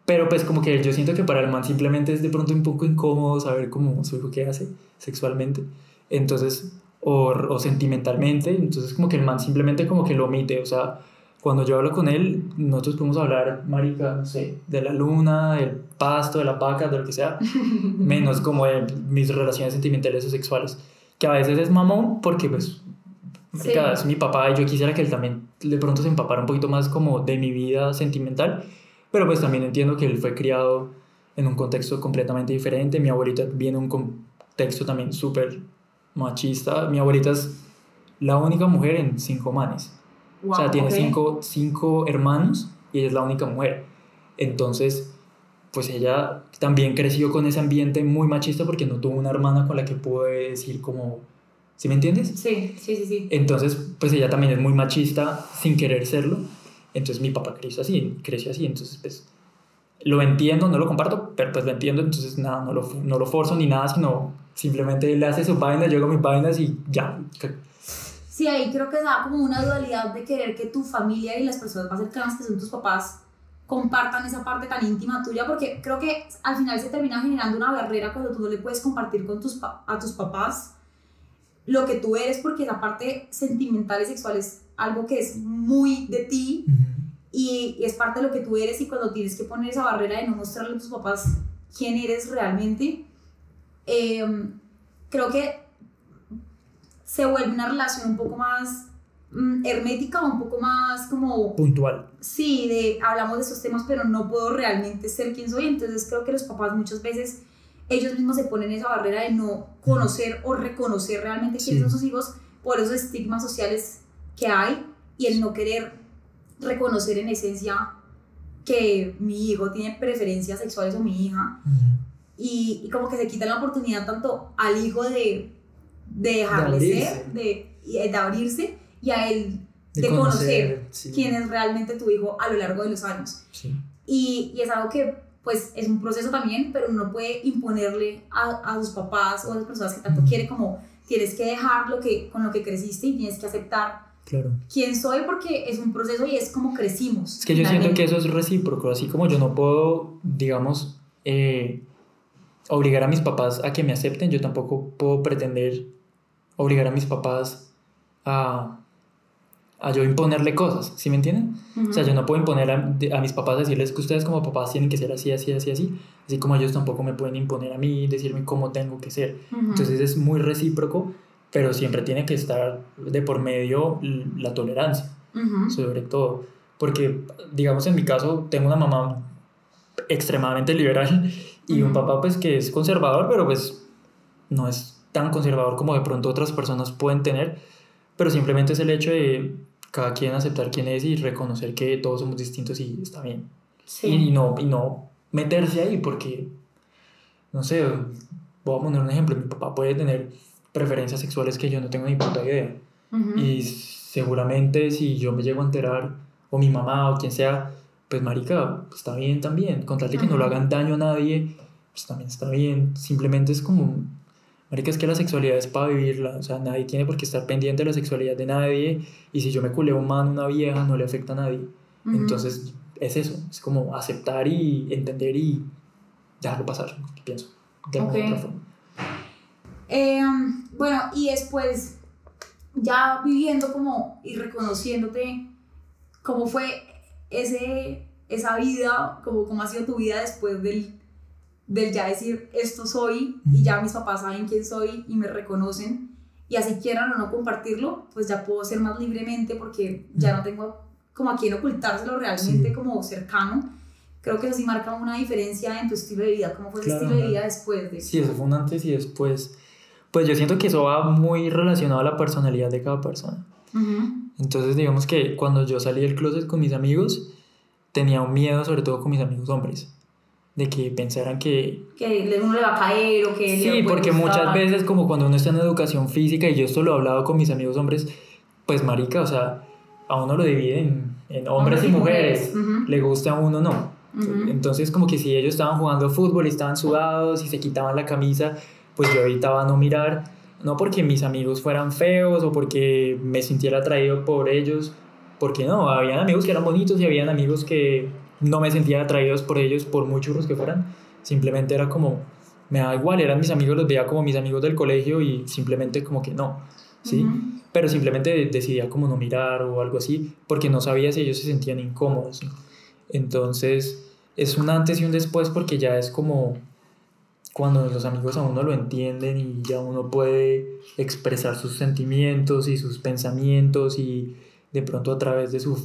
Pero pues como que yo siento que para el man simplemente es de pronto un poco incómodo saber cómo su hijo qué hace sexualmente, entonces, o, o sentimentalmente, entonces como que el man simplemente como que lo omite, o sea, cuando yo hablo con él, nosotros podemos hablar, marica, no sé, de la luna, del pasto, de las vacas, de lo que sea, menos como de mis relaciones sentimentales o sexuales, que a veces es mamón porque pues marica, Sí. es mi papá y yo quisiera que él también de pronto se empapara un poquito más como de mi vida sentimental, pero pues también entiendo que él fue criado en un contexto completamente diferente, mi abuelita viene de un contexto también súper machista, mi abuelita es la única mujer en cinco manes, Wow, o sea, tiene ok. cinco, cinco hermanos y ella es la única mujer. Entonces, pues ella también creció con ese ambiente muy machista porque no tuvo una hermana con la que pudo decir como, ¿sí me entiendes? Sí, sí, sí, sí. Entonces, pues ella también es muy machista sin querer serlo. Entonces mi papá creció así, creció así. Entonces, pues lo entiendo, no lo comparto, pero pues lo entiendo. Entonces, nada, no lo, no lo forzo ni nada, sino simplemente él hace su vaina, yo hago mis vainas y ya. Sí, ahí creo que se da como una dualidad de querer que tu familia y las personas más cercanas que son tus papás compartan esa parte tan íntima tuya, porque creo que al final se termina generando una barrera cuando tú no le puedes compartir con tus a tus papás lo que tú eres, porque esa parte sentimental y sexual es algo que es muy de ti y, y es parte de lo que tú eres y cuando tienes que poner esa barrera de no mostrarle a tus papás quién eres realmente, eh, creo que se vuelve una relación un poco más mm, hermética, un poco más como, Puntual. sí, de hablamos de esos temas, pero no puedo realmente ser quien soy, entonces creo que los papás muchas veces ellos mismos se ponen esa barrera de no conocer o reconocer realmente quiénes Sí. son sus hijos por esos estigmas sociales que hay y el no querer reconocer en esencia que mi hijo tiene preferencias sexuales o mi hija y, y como que se quitan la oportunidad tanto al hijo de, de dejarle abrirse. ser, de, y de abrirse y a él De de, conocer, conocer, sí. quién es realmente tu hijo a lo largo de los años. Sí. Y, y es algo que pues es un proceso también, pero uno no puede imponerle a, a sus papás o a las personas que tanto quiere como tienes que dejar lo que, con lo que creciste y tienes que aceptar Claro. quién soy porque es un proceso y es como crecimos. Es que yo siento que eso es recíproco, así como yo no puedo, digamos, eh, obligar a mis papás a que me acepten, yo tampoco puedo pretender obligar a mis papás a, a yo imponerle cosas, ¿sí me entienden? Ujú. O sea, yo no puedo imponer a, a mis papás decirles que ustedes como papás tienen que ser así, así, así, así, así como ellos tampoco me pueden imponer a mí, decirme cómo tengo que ser. Ujú. Entonces es muy recíproco, pero siempre tiene que estar de por medio la tolerancia sobre todo. Porque, digamos, en mi caso, tengo una mamá extremadamente liberal y un papá, pues, que es conservador, pero pues no es tan conservador como de pronto otras personas pueden tener. Pero simplemente es el hecho de cada quien aceptar quién es y reconocer que todos somos distintos y está bien. Sí. Y, no, y no meterse ahí porque, no sé, voy a poner un ejemplo. Mi papá puede tener preferencias sexuales que yo no tengo ni puta idea. Ujú. Y seguramente si yo me llego a enterar, o mi mamá o quien sea, pues marica, está bien también. Con tal de que no le hagan daño a nadie, pues también está bien. Simplemente es como, marica, es que la sexualidad es para vivirla. O sea, nadie tiene por qué estar pendiente de la sexualidad de nadie. Y si yo me culeo un man, una vieja, no le afecta a nadie. Ujú. Entonces, es eso. Es como aceptar y entender y dejarlo pasar, pienso. De alguna Ok. otra forma. Eh, bueno, y después, ya viviendo como y reconociéndote, ¿cómo fue ese, esa vida, como cómo ha sido tu vida después del, del ya decir esto soy y ya mis papás saben quién soy y me reconocen y así quieran o no compartirlo, pues ya puedo ser más libremente porque ya no tengo como a quien ocultárselo realmente Sí. como cercano. Creo que eso sí marca una diferencia en tu estilo de vida. ¿Cómo fue Claro, estilo de vida después de...? Sí, eso fue un antes y después. Pues yo siento que eso va muy relacionado a la personalidad de cada persona. Ujú. Entonces, digamos que cuando yo salí del closet con mis amigos, tenía un miedo, sobre todo con mis amigos hombres, de que pensaran que... que uno le va a caer o que Sí, porque gustar. muchas veces como cuando uno está en educación física, y yo esto lo he hablado con mis amigos hombres, pues marica, o sea, a uno lo dividen en hombres, y mujeres, le gusta a uno no. Entonces como que si ellos estaban jugando fútbol y estaban sudados y se quitaban la camisa, pues yo evitaba no mirar, no porque mis amigos fueran feos o porque me sintiera atraído por ellos, porque no, habían amigos que eran bonitos y habían amigos que no me sentía atraídos por ellos por muy churros que fueran, simplemente era como, me da igual, eran mis amigos, los veía como mis amigos del colegio y simplemente como que no, ¿sí? Pero simplemente decidía como no mirar o algo así, porque no sabía si ellos se sentían incómodos. ¿no? Entonces, es un antes y un después porque ya es como cuando los amigos a uno lo entienden y ya uno puede expresar sus sentimientos y sus pensamientos y de pronto a través de su,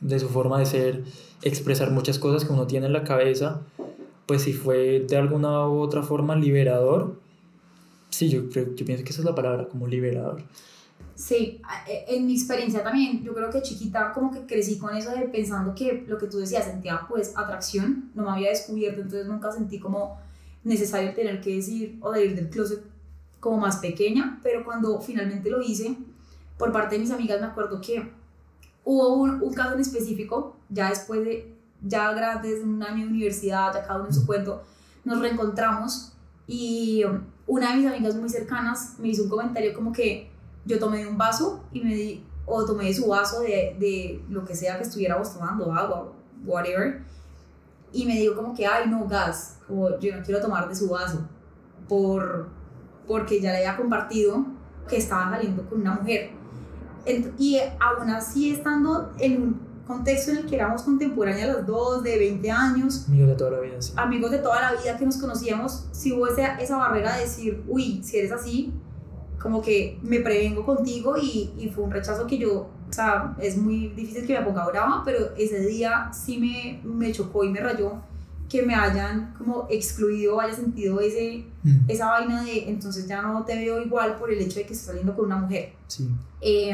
de su forma de ser expresar muchas cosas que uno tiene en la cabeza, pues si fue de alguna u otra forma liberador, sí, yo, yo pienso que esa es la palabra, como liberador. Sí, e- en mi experiencia también, yo creo que chiquita como que crecí con eso de pensando que lo que tú decías, sentía pues atracción, no me había descubierto, entonces nunca sentí como necesario tener que decir o de ir del closet como más pequeña, pero cuando finalmente lo hice, por parte de mis amigas me acuerdo que hubo un, un caso en específico, ya después de, ya grandes, un año de universidad, ya cada uno en su cuento, nos reencontramos y una de mis amigas muy cercanas me hizo un comentario como que yo tomé de un vaso y me di, o tomé de su vaso de, de lo que sea que estuviéramos tomando, agua, whatever, y me dijo como que, ay, no, gas, como yo no quiero tomar de su vaso, por, porque ya le había compartido que estaba saliendo con una mujer. Y aún así, estando en un contexto en el que éramos contemporáneas las dos, de 20 años, Amigos de toda la vida, sí. amigos de toda la vida que nos conocíamos, si hubo esa, esa barrera de decir, uy, si eres así, como que me prevengo contigo y, y fue un rechazo que yo, o sea, es muy difícil que me ponga brava, pero ese día sí me, me chocó y me rayó que me hayan como excluido, haya sentido ese, Mm, esa vaina de entonces ya no te veo igual por el hecho de que estás saliendo con una mujer. Sí. Eh,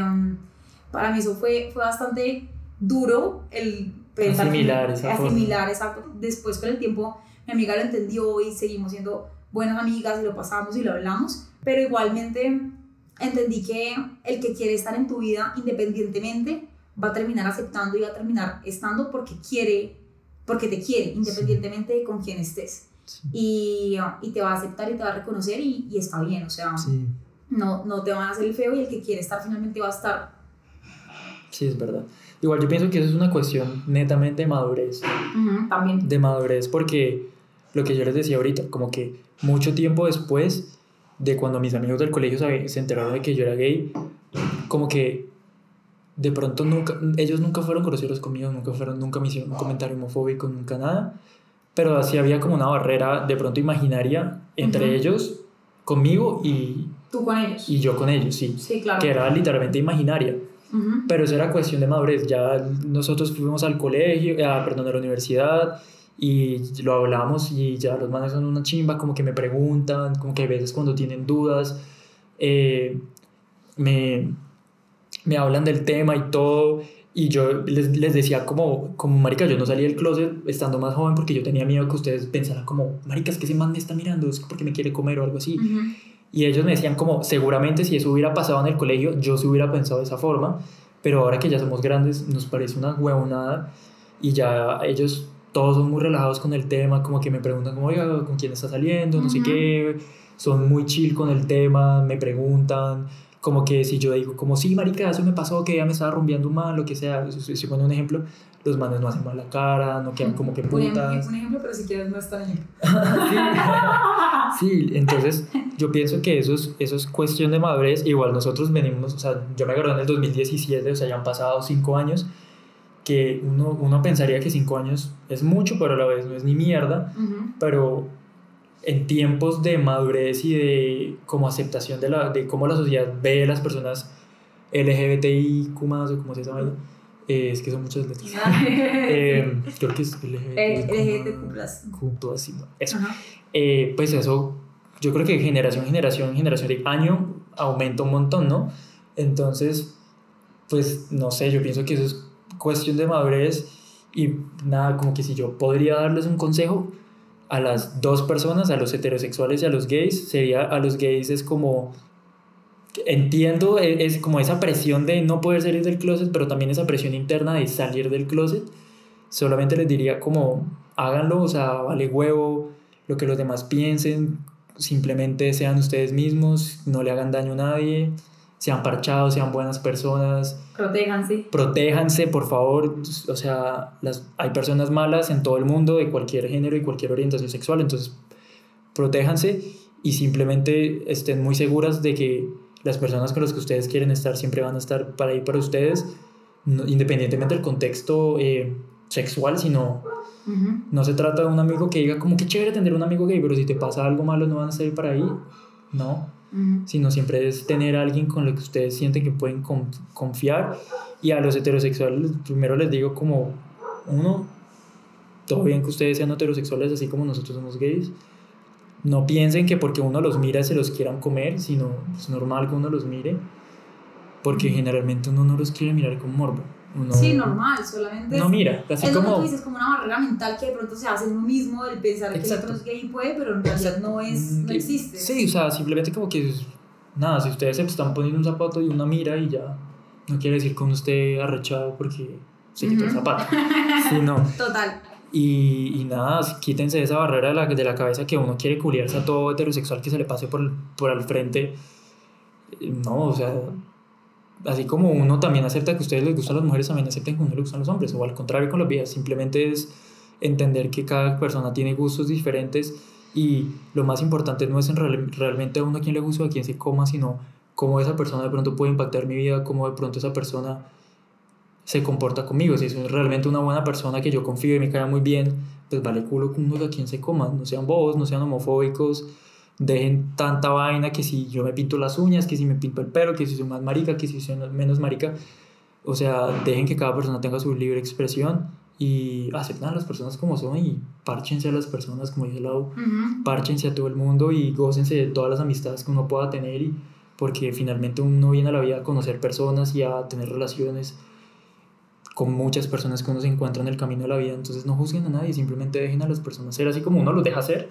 para mí eso fue, fue bastante duro el pensar Asimilar esa asimilar, exacto. Después con el tiempo mi amiga lo entendió y seguimos siendo buenas amigas y lo pasamos y lo hablamos, pero igualmente entendí que el que quiere estar en tu vida independientemente va a terminar aceptando y va a terminar estando porque quiere, porque te quiere, independientemente de con quién estés. Y, y, te va a aceptar y te va a reconocer y, y está bien, o sea, no, no te van a hacer el feo y el que quiere estar finalmente va a estar. Sí, es verdad. Igual yo pienso que eso es una cuestión netamente de madurez. también. De madurez porque lo que yo les decía ahorita, como que mucho tiempo después de cuando mis amigos del colegio se enteraron de que yo era gay, como que de pronto nunca, ellos nunca fueron groseros conmigo, nunca fueron, nunca me hicieron un comentario homofóbico, nunca nada, pero así había como una barrera de pronto imaginaria entre ellos, conmigo y... Tú con ellos. Y yo con ellos, sí. Sí, claro. Que era literalmente imaginaria. Pero eso era cuestión de madurez. Ya nosotros fuimos al colegio, ah, perdón, a la universidad y lo hablamos y ya los manes son una chimba, como que me preguntan, como que a veces cuando tienen dudas, eh, me, me hablan del tema y todo. Y yo les, les, decía como, como, marica, yo no salí del closet estando más joven porque yo tenía miedo que ustedes pensaran como, marica, es que ese man me está mirando, es porque me quiere comer o algo así. Y ellos me decían como, seguramente si eso hubiera pasado en el colegio, yo se hubiera pensado de esa forma, pero ahora que ya somos grandes, nos parece una huevonada y ya ellos todos son muy relajados con el tema, como que me preguntan como, oiga, ¿con quién está saliendo? No sé qué, son muy chill con el tema, me preguntan, como que si yo digo, como, sí, marica, eso me pasó, que ella me estaba rumbeando mal, lo que sea, si, si pone un ejemplo, los manes no hacen mal la cara, no quedan como que putas. Un ejemplo, pero si quieres no está bien. sí, entonces yo pienso que eso es, eso es cuestión de madurez. Igual nosotros venimos, o sea, yo me agarré en el 2017, o sea, ya han pasado cinco años, que uno, uno pensaría que cinco años es mucho, pero a la vez no es ni mierda, pero en tiempos de madurez y de como aceptación de, la, de cómo la sociedad ve a las personas LGBTIQ o como se llama, eh, es que son muchas letras. eh, creo que es LGBTQ+. Eso. Eh, pues eso, yo creo que generación, generación, generación de año aumenta un montón, ¿no? Entonces, pues no sé, yo pienso que eso es cuestión de madurez y nada, como que si yo podría darles un consejo a las dos personas, a los heterosexuales y a los gays, sería a los gays es como entiendo, e, es como esa presión de no poder salir del closet, pero también esa presión interna de salir del closet. Solamente les diría como háganlo, o sea, vale huevo lo que los demás piensen, simplemente sean ustedes mismos, no le hagan daño a nadie, sean parchados, sean buenas personas. Protéjanse. Protéjanse, por favor. O sea, las, hay personas malas en todo el mundo, de cualquier género y cualquier orientación sexual, entonces protéjanse y simplemente estén muy seguras de que las personas con las que ustedes quieren estar siempre van a estar para ahí para ustedes, independientemente del contexto eh, sexual, sino no se trata de un amigo que diga como que chévere tener un amigo gay, pero si te pasa algo malo no van a estar para ahí, no, sino siempre es tener a alguien con lo que ustedes sienten que pueden confiar. Y a los heterosexuales primero les digo como uno, todo bien que ustedes sean heterosexuales así como nosotros somos gays, no piensen que porque uno los mira se los quieran comer, sino es normal que uno los mire, porque generalmente uno no los quiere mirar con morbo. Sí, normal, solamente. No, mira, así es como. Lo que tú dices, como una barrera mental que de pronto se hace en uno mismo, el pensar que el otro es gay puede, pero en realidad no, es, no existe. Sí, o sea, simplemente como que. Nada, si ustedes se están poniendo un zapato y una mira y ya. No quiere decir que uno esté arrechado porque se quitó el zapato. Sí, no. Total. Y, y, nada, quítense esa barrera de la, de la cabeza que uno quiere culiarse a todo heterosexual que se le pase por, por al frente. No, o sea, así como uno también acepta que a ustedes les gustan las mujeres, también acepten que a uno les gustan los hombres, o al contrario con los vías. Simplemente es entender que cada persona tiene gustos diferentes y lo más importante no es en realmente a uno a quien le gusta o a quien se coma, sino cómo esa persona de pronto puede impactar mi vida, cómo de pronto esa persona se comporta conmigo. Si es realmente una buena persona que yo confío y me cae muy bien, pues vale culo con uno a quien se coma. No sean bobos, no sean homofóbicos, dejen tanta vaina que si yo me pinto las uñas, que si me pinto el pelo, que si soy más marica, que si soy menos marica. O sea, dejen que cada persona tenga su libre expresión y acepten a las personas como son y párchense a las personas, como dice Lau, uh párchense a todo el mundo y gócense de todas las amistades que uno pueda tener y porque finalmente uno viene a la vida a conocer personas y a tener relaciones con muchas personas que uno se encuentra en el camino de la vida. Entonces no juzguen a nadie, simplemente dejen a las personas ser así como uno los deja ser.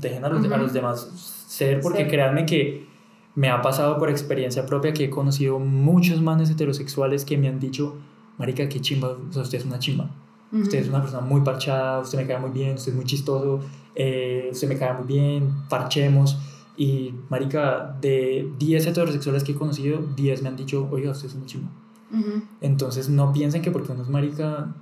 Dejen a los, a los demás ser, porque Ser. créanme que me ha pasado por experiencia propia que he conocido muchos manes heterosexuales que me han dicho, marica, qué chimba, o sea, usted es una chimba. Usted es una persona muy parchada, usted me cae muy bien, usted es muy chistoso, eh, usted me cae muy bien, parchemos. Y, marica, de 10 heterosexuales que he conocido, 10 me han dicho, oiga, usted es una chimba. Entonces no piensen que porque uno es marica,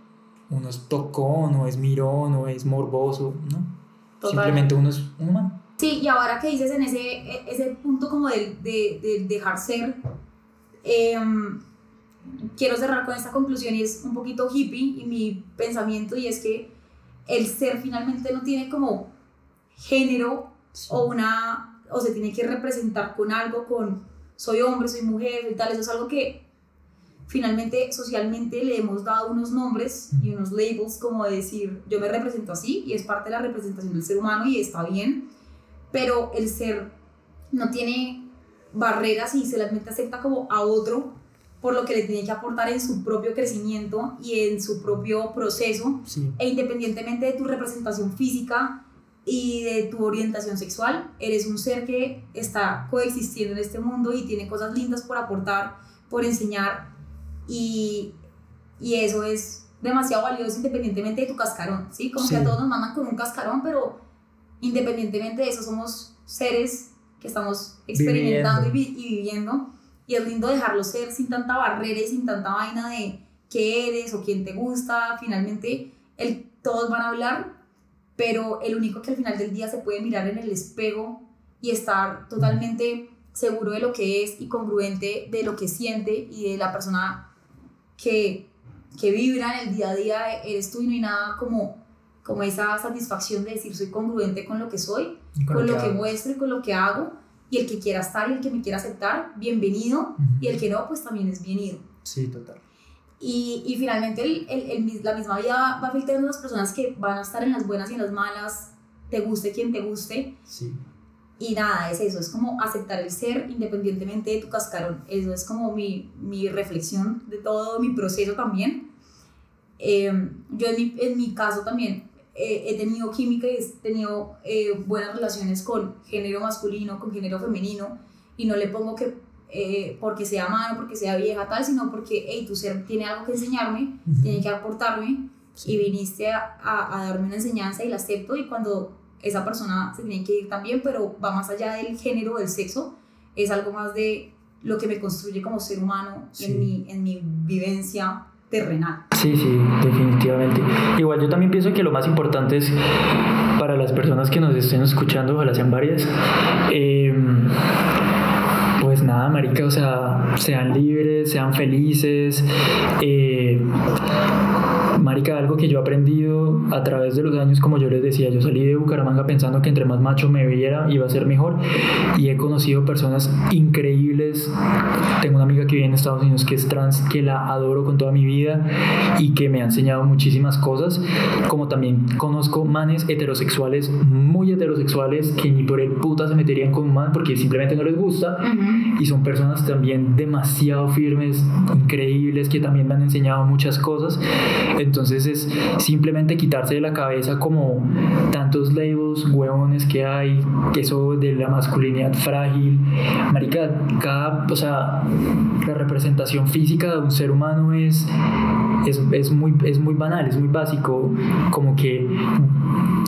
uno es tocón, o es mirón, o es morboso, ¿no? Total. Simplemente uno es un humano. Sí, y ahora que dices en ese, e- ese punto como de, de, de dejar ser, em, quiero cerrar con esta conclusión y es un poquito hippie y mi pensamiento y es que el ser finalmente no tiene como género o una o se tiene que representar con algo con soy hombre soy mujer y tal eso es algo que finalmente socialmente le hemos dado unos nombres y unos labels como de decir yo me represento así y es parte de la representación del ser humano y está bien pero el ser no tiene barreras y solamente acepta como a otro por lo que le tiene que aportar en su propio crecimiento y en su propio proceso Sí. e independientemente de tu representación física y de tu orientación sexual, eres un ser que está coexistiendo en este mundo y tiene cosas lindas por aportar, por enseñar y, y eso es demasiado valioso independientemente de tu cascarón, ¿sí? Como que Sí. a todos nos mandan con un cascarón, pero independientemente de eso somos seres que estamos experimentando y, vi- y viviendo y es lindo dejarlo ser sin tanta barrera y sin tanta vaina de qué eres o quién te gusta, finalmente el, todos van a hablar, pero el único que al final del día se puede mirar en el espejo y estar totalmente seguro de lo que es y congruente de lo que siente y de la persona que, que vibra en el día a día eres tú y no hay nada como, como esa satisfacción de decir soy congruente con lo que soy, con lo que hago. muestro y con lo que hago y el que quiera estar y el que me quiera aceptar, bienvenido y el que no, pues también es bienvenido. Sí, total. Y, y finalmente el, el- el la misma vida va filtrando a las personas que van a estar en las buenas y en las malas, te guste quien te guste. Sí. Y nada, es eso, es como aceptar el ser independientemente de tu cascarón. Eso es como mi, mi reflexión de todo mi proceso también. Eh, yo en mi, en mi caso también eh, he tenido química y he tenido eh, buenas relaciones con género masculino, con género femenino, y no le pongo que eh, porque sea mano, porque sea vieja, tal, sino porque, hey, tu ser tiene algo que enseñarme, tiene que aportarme, y viniste a, a, a darme una enseñanza y la acepto, y cuando esa persona se tiene que ir también, pero va más allá del género, del sexo, es algo más de lo que me construye como ser humano Sí. en, mi, en mi vivencia terrenal. Sí, sí, definitivamente. Igual yo también pienso que lo más importante es para las personas que nos estén escuchando, ojalá sean varias, eh, pues nada, marica, o sea, sean libres, sean felices. eh, marica, algo que yo he aprendido a través de los años, como yo les decía, yo salí de Bucaramanga pensando que entre más macho me viera iba a ser mejor y he conocido personas increíbles. Tengo una amiga que vive en Estados Unidos que es trans, que la adoro con toda mi vida y que me ha enseñado muchísimas cosas, como también conozco manes heterosexuales, muy heterosexuales, que ni por el puta se meterían con un man porque simplemente no les gusta y son personas también demasiado firmes, increíbles, que también me han enseñado muchas cosas. Entonces es simplemente quitarse de la cabeza como tantos labels huevones que hay, eso de la masculinidad frágil. Marica, cada, o sea, la representación física de un ser humano es, es, es, muy, es muy banal, es muy básico, como que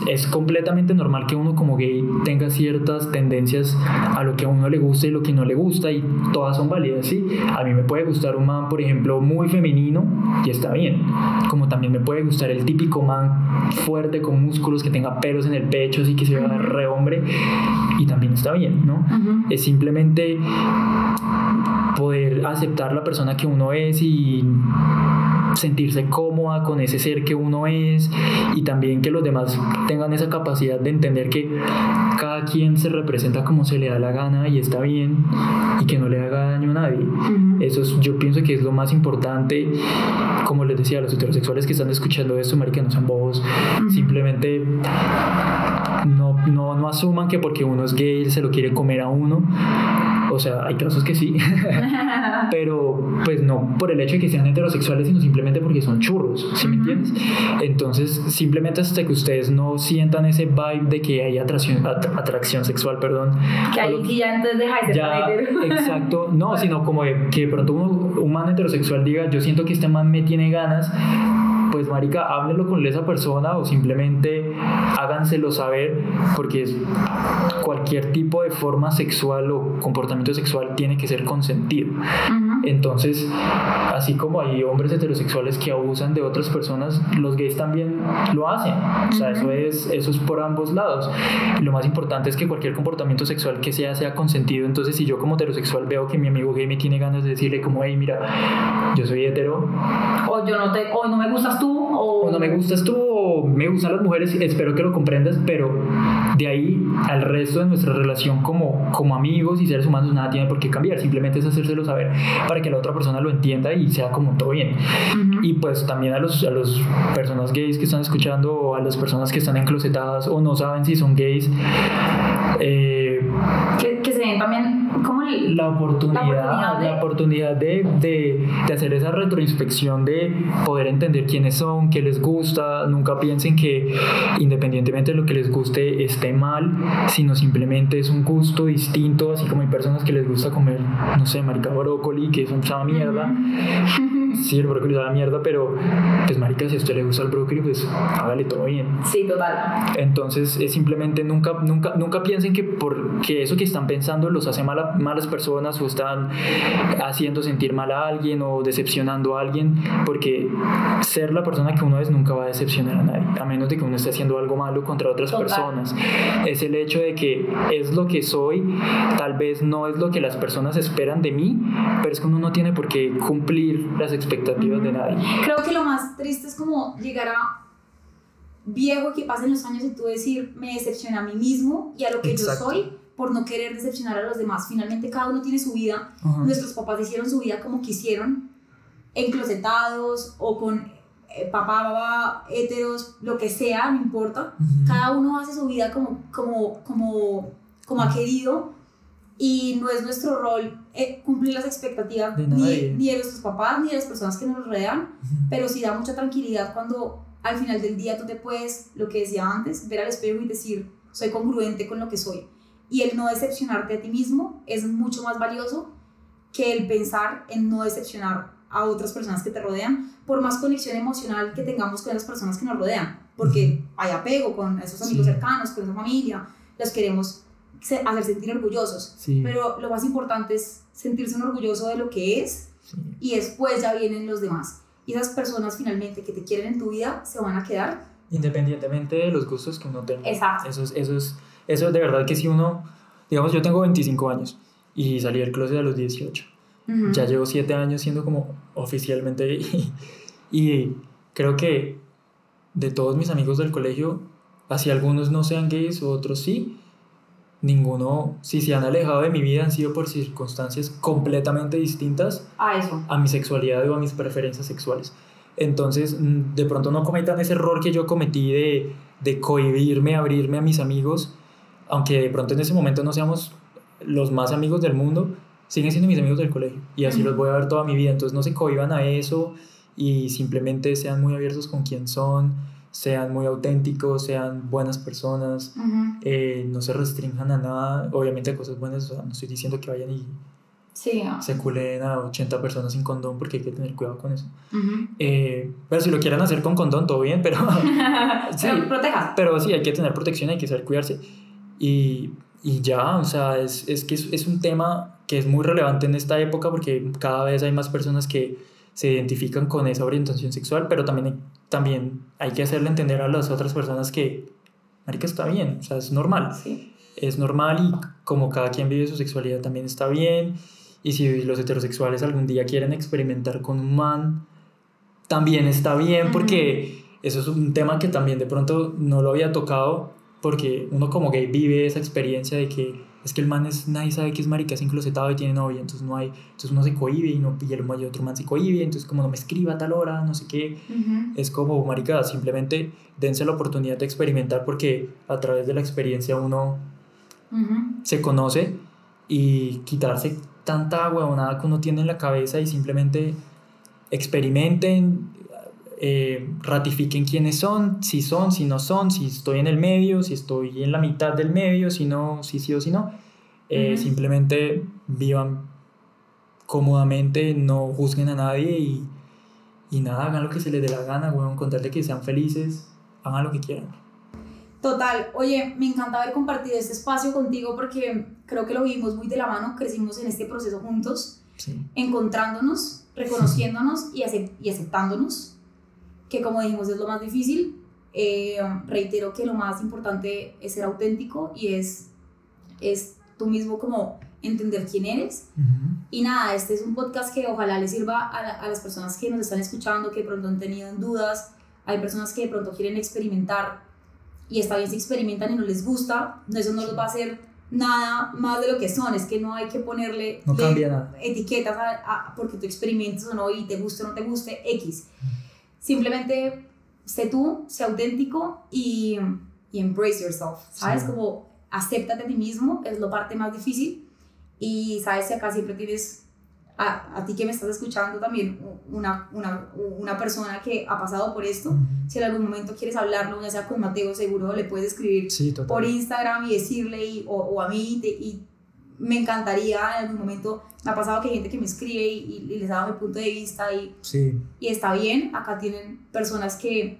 es completamente normal que uno como gay tenga ciertas tendencias a lo que a uno le gusta y lo que no le gusta y todas son válidas, ¿sí? A mí me puede gustar un man, por ejemplo, muy femenino y está bien, como también me puede gustar el típico man fuerte con músculos que tenga pelos en el pecho, así que se vea re hombre y también está bien, ¿no? Es simplemente poder aceptar la persona que uno es y sentirse cómoda con ese ser que uno es y también que los demás tengan esa capacidad de entender que cada quien se representa como se le da la gana y está bien y que no le haga daño a nadie. Eso es- yo pienso que es lo más importante, como les decía, los heterosexuales que están escuchando esto, marica, no son bobos, simplemente no, no, no asuman que porque uno es gay se lo quiere comer a uno, o sea, hay casos que sí, pero pues no por el hecho de que sean heterosexuales, sino simplemente porque son churros, ¿sí me entiendes? Entonces, simplemente hasta que ustedes no sientan ese vibe de que hay atracción, atracción sexual, perdón. Que ahí que ya entonces deja de ser ya, Exacto, no, sino como que de pronto un, un man heterosexual diga, yo siento que este man me tiene ganas pues marica, háblenlo con esa persona o simplemente háganselo saber porque cualquier tipo de forma sexual o comportamiento sexual tiene que ser consentido. Entonces, así como hay hombres heterosexuales que abusan de otras personas, los gays también lo hacen. O sea, eso es, eso es por ambos lados. lo más importante es que cualquier comportamiento sexual que sea sea consentido. Entonces, si yo como heterosexual veo que mi amigo gay me tiene ganas de decirle como, hey, mira, yo soy hetero. O yo no te, o no me gustas tú o... no me gustas tú o me gustan las mujeres, espero que lo comprendas, pero de ahí al resto de nuestra relación como, como amigos y seres humanos nada tiene por qué cambiar, simplemente es hacérselo saber para que la otra persona lo entienda y sea como todo bien. Y pues también a los, a los personas gays que están escuchando o a las personas que están enclosetadas o no saben si son gays, eh, que, que se ven también como la oportunidad, la oportunidad, de, de, de, hacer esa retroinspección, de poder entender quiénes son, qué les gusta. Nunca piensen que independientemente de lo que les guste esté mal, sino simplemente es un gusto distinto, así como hay personas que les gusta comer, no sé, marica brócoli, que es una mierda. Sí, el brócoli es una mierda, pero pues marica, si a usted le gusta el brócoli, pues hágale todo bien. Sí, total. Entonces es simplemente nunca, nunca, nunca piensen que porque eso que están pensando los hace mala, malas personas o están haciendo sentir mal a alguien o decepcionando a alguien, porque ser la persona que uno es nunca va a decepcionar a nadie, a menos de que uno esté haciendo algo malo contra otras personas. Es el hecho de que es lo que soy, tal vez no es lo que las personas esperan de mí, pero es que uno no tiene por qué cumplir las expectativas de nadie. Creo que lo más triste es como llegar a viejo que pasen los años y tú decir, me decepciona a mí mismo y a lo que yo soy por no querer decepcionar a los demás. Finalmente cada uno tiene su vida. Nuestros papás hicieron su vida como quisieron, enclosetados o con eh, papá, papá, heteros, lo que sea, no importa. Cada uno hace su vida como, como, como, como ha querido y no es nuestro rol eh, cumplir las expectativas ni, ni, de nuestros papás ni de las personas que nos rodean, pero sí da mucha tranquilidad cuando al final del día tú te puedes, lo que decía antes, ver al espejo y decir, soy congruente con lo que soy y el no decepcionarte a ti mismo es mucho más valioso que el pensar en no decepcionar a otras personas que te rodean, por más conexión emocional que tengamos con las personas que nos rodean, porque hay apego con esos amigos cercanos, con esa familia, los queremos hacer sentir orgullosos, pero lo más importante es sentirse orgulloso de lo que es y después ya vienen los demás. Y esas personas finalmente que te quieren en tu vida se van a quedar. Independientemente de los gustos que uno tenga. Exacto. Eso es, eso es eso de verdad que si uno, digamos, yo tengo 25 años y salí del closet a los 18. Ya llevo 7 años siendo como oficialmente gay. y creo que de todos mis amigos del colegio, así algunos no sean gays o otros sí, ninguno, si se han alejado de mi vida, han sido por circunstancias completamente distintas a eso. A mi sexualidad o a mis preferencias sexuales. Entonces, mm, de pronto no cometan ese error que yo cometí de, de cohibirme, abrirme a mis amigos aunque de pronto en ese momento no seamos los más amigos del mundo, siguen siendo mis amigos del colegio y así los voy a ver toda mi vida. Entonces no se cohiban a eso y simplemente sean muy abiertos con quien son, sean muy auténticos, sean buenas personas, eh, no se restrinjan a nada, obviamente a cosas buenas, no estoy diciendo que vayan y se culen a 80 personas sin condón porque hay que tener cuidado con eso. Eh, pero si lo quieren hacer con condón, todo bien, pero... sí, pero proteja. Pero sí, hay que tener protección, hay que saber cuidarse. Y, y ya, o sea, es, es que es, es, un tema que es muy relevante en esta época porque cada vez hay más personas que se identifican con esa orientación sexual, pero también hay, también hay que hacerle entender a las otras personas que, marica, está bien, o sea, es normal. Sí. Es normal y como cada quien vive su sexualidad también está bien. Y si los heterosexuales algún día quieren experimentar con un man, también está bien, porque eso es un tema que también de pronto no lo había tocado porque uno como gay vive esa experiencia de que es que el man es, nadie sabe que es marica, es enclosetado y tiene novia, entonces no hay, entonces uno se cohibe y, no, y el, otro man se cohibe, entonces como no me escriba a tal hora, no sé qué, es como marica, simplemente dense la oportunidad de experimentar porque a través de la experiencia uno se conoce y quitarse tanta huevonada que uno tiene en la cabeza y simplemente experimenten, eh, ratifiquen quiénes son, si son, si no son, si estoy en el medio, si estoy en la mitad del medio, si no, si sí o si no. Eh, Ujú. Simplemente vivan cómodamente, no juzguen a nadie y, y nada, hagan lo que se les dé la gana, weón, contarle que sean felices, hagan lo que quieran. Total, oye, me encanta haber compartido este espacio contigo porque creo que lo vivimos muy de la mano, crecimos en este proceso juntos, Sí. encontrándonos, reconociéndonos y, acep- y aceptándonos, que como dijimos es lo más difícil. Eh, reitero que lo más importante es ser auténtico y es, es tú mismo como entender quién eres. Ujú. Y nada, este es un podcast que ojalá le sirva a, la- a las personas que nos están escuchando, que de pronto han tenido dudas. Hay personas que de pronto quieren experimentar y está bien si experimentan y no les gusta. Eso no los va a hacer nada más de lo que son. Es que no hay que ponerle No etiquetas a, a- porque tú experimentes o no y te guste o no te guste, X. Simplemente sé tú, sé auténtico y, y embrace yourself, ¿sabes? Sí. Como acéptate a ti mismo, es la parte más difícil y sabes que acá siempre tienes a, a ti que me estás escuchando también una, una, una persona que ha pasado por esto. Si en algún momento quieres hablarlo, ya sea con Mateo, seguro le puedes escribir Sí, por Instagram y decirle y- o, o a mí te- y me encantaría en algún momento me ha pasado que hay gente que me escribe y, y les da mi punto de vista y, Sí, y está bien acá tienen personas que,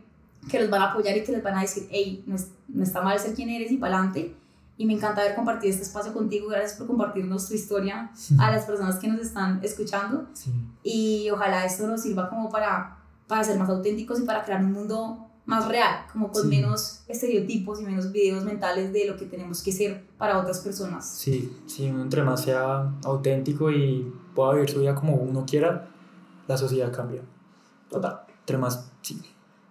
que los van a apoyar y que les van a decir hey no, es- no está mal ser quien eres y para adelante y me encanta haber compartido este espacio contigo. Gracias por compartirnos tu historia a las personas que nos están escuchando. Sí. y ojalá esto nos sirva como para, para ser más auténticos y para crear un mundo más real, como con Sí. menos estereotipos y menos videos mentales de lo que tenemos que ser para otras personas. Sí, sí, uno entre más sea auténtico y pueda vivir su vida como uno quiera, la sociedad cambia. Total. Entre más, sí.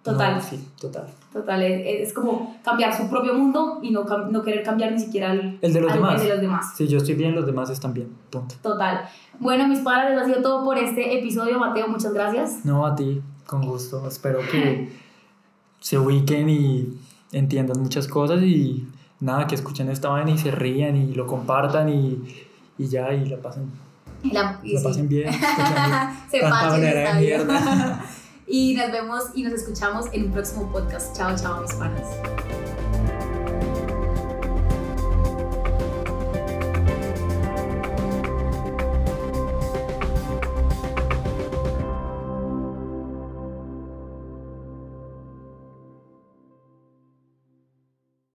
Total. No, sí, total. Total, es, es como cambiar su propio mundo y no, no querer cambiar ni siquiera el, El de los al- demás. de los demás. Si yo estoy bien, los demás están bien. Punto. Total. Bueno, mis padres, ha sido todo por este episodio. Mateo, muchas gracias. No, a ti, con gusto. Espero que se ubiquen y entiendan muchas cosas y nada, que escuchen esta vaina y se rían y lo compartan y, y ya, y la pasen, Y la, y la sí. pasen bien. Se de mierda. y nos vemos y nos escuchamos en un próximo podcast. Chao, chao, mis panas.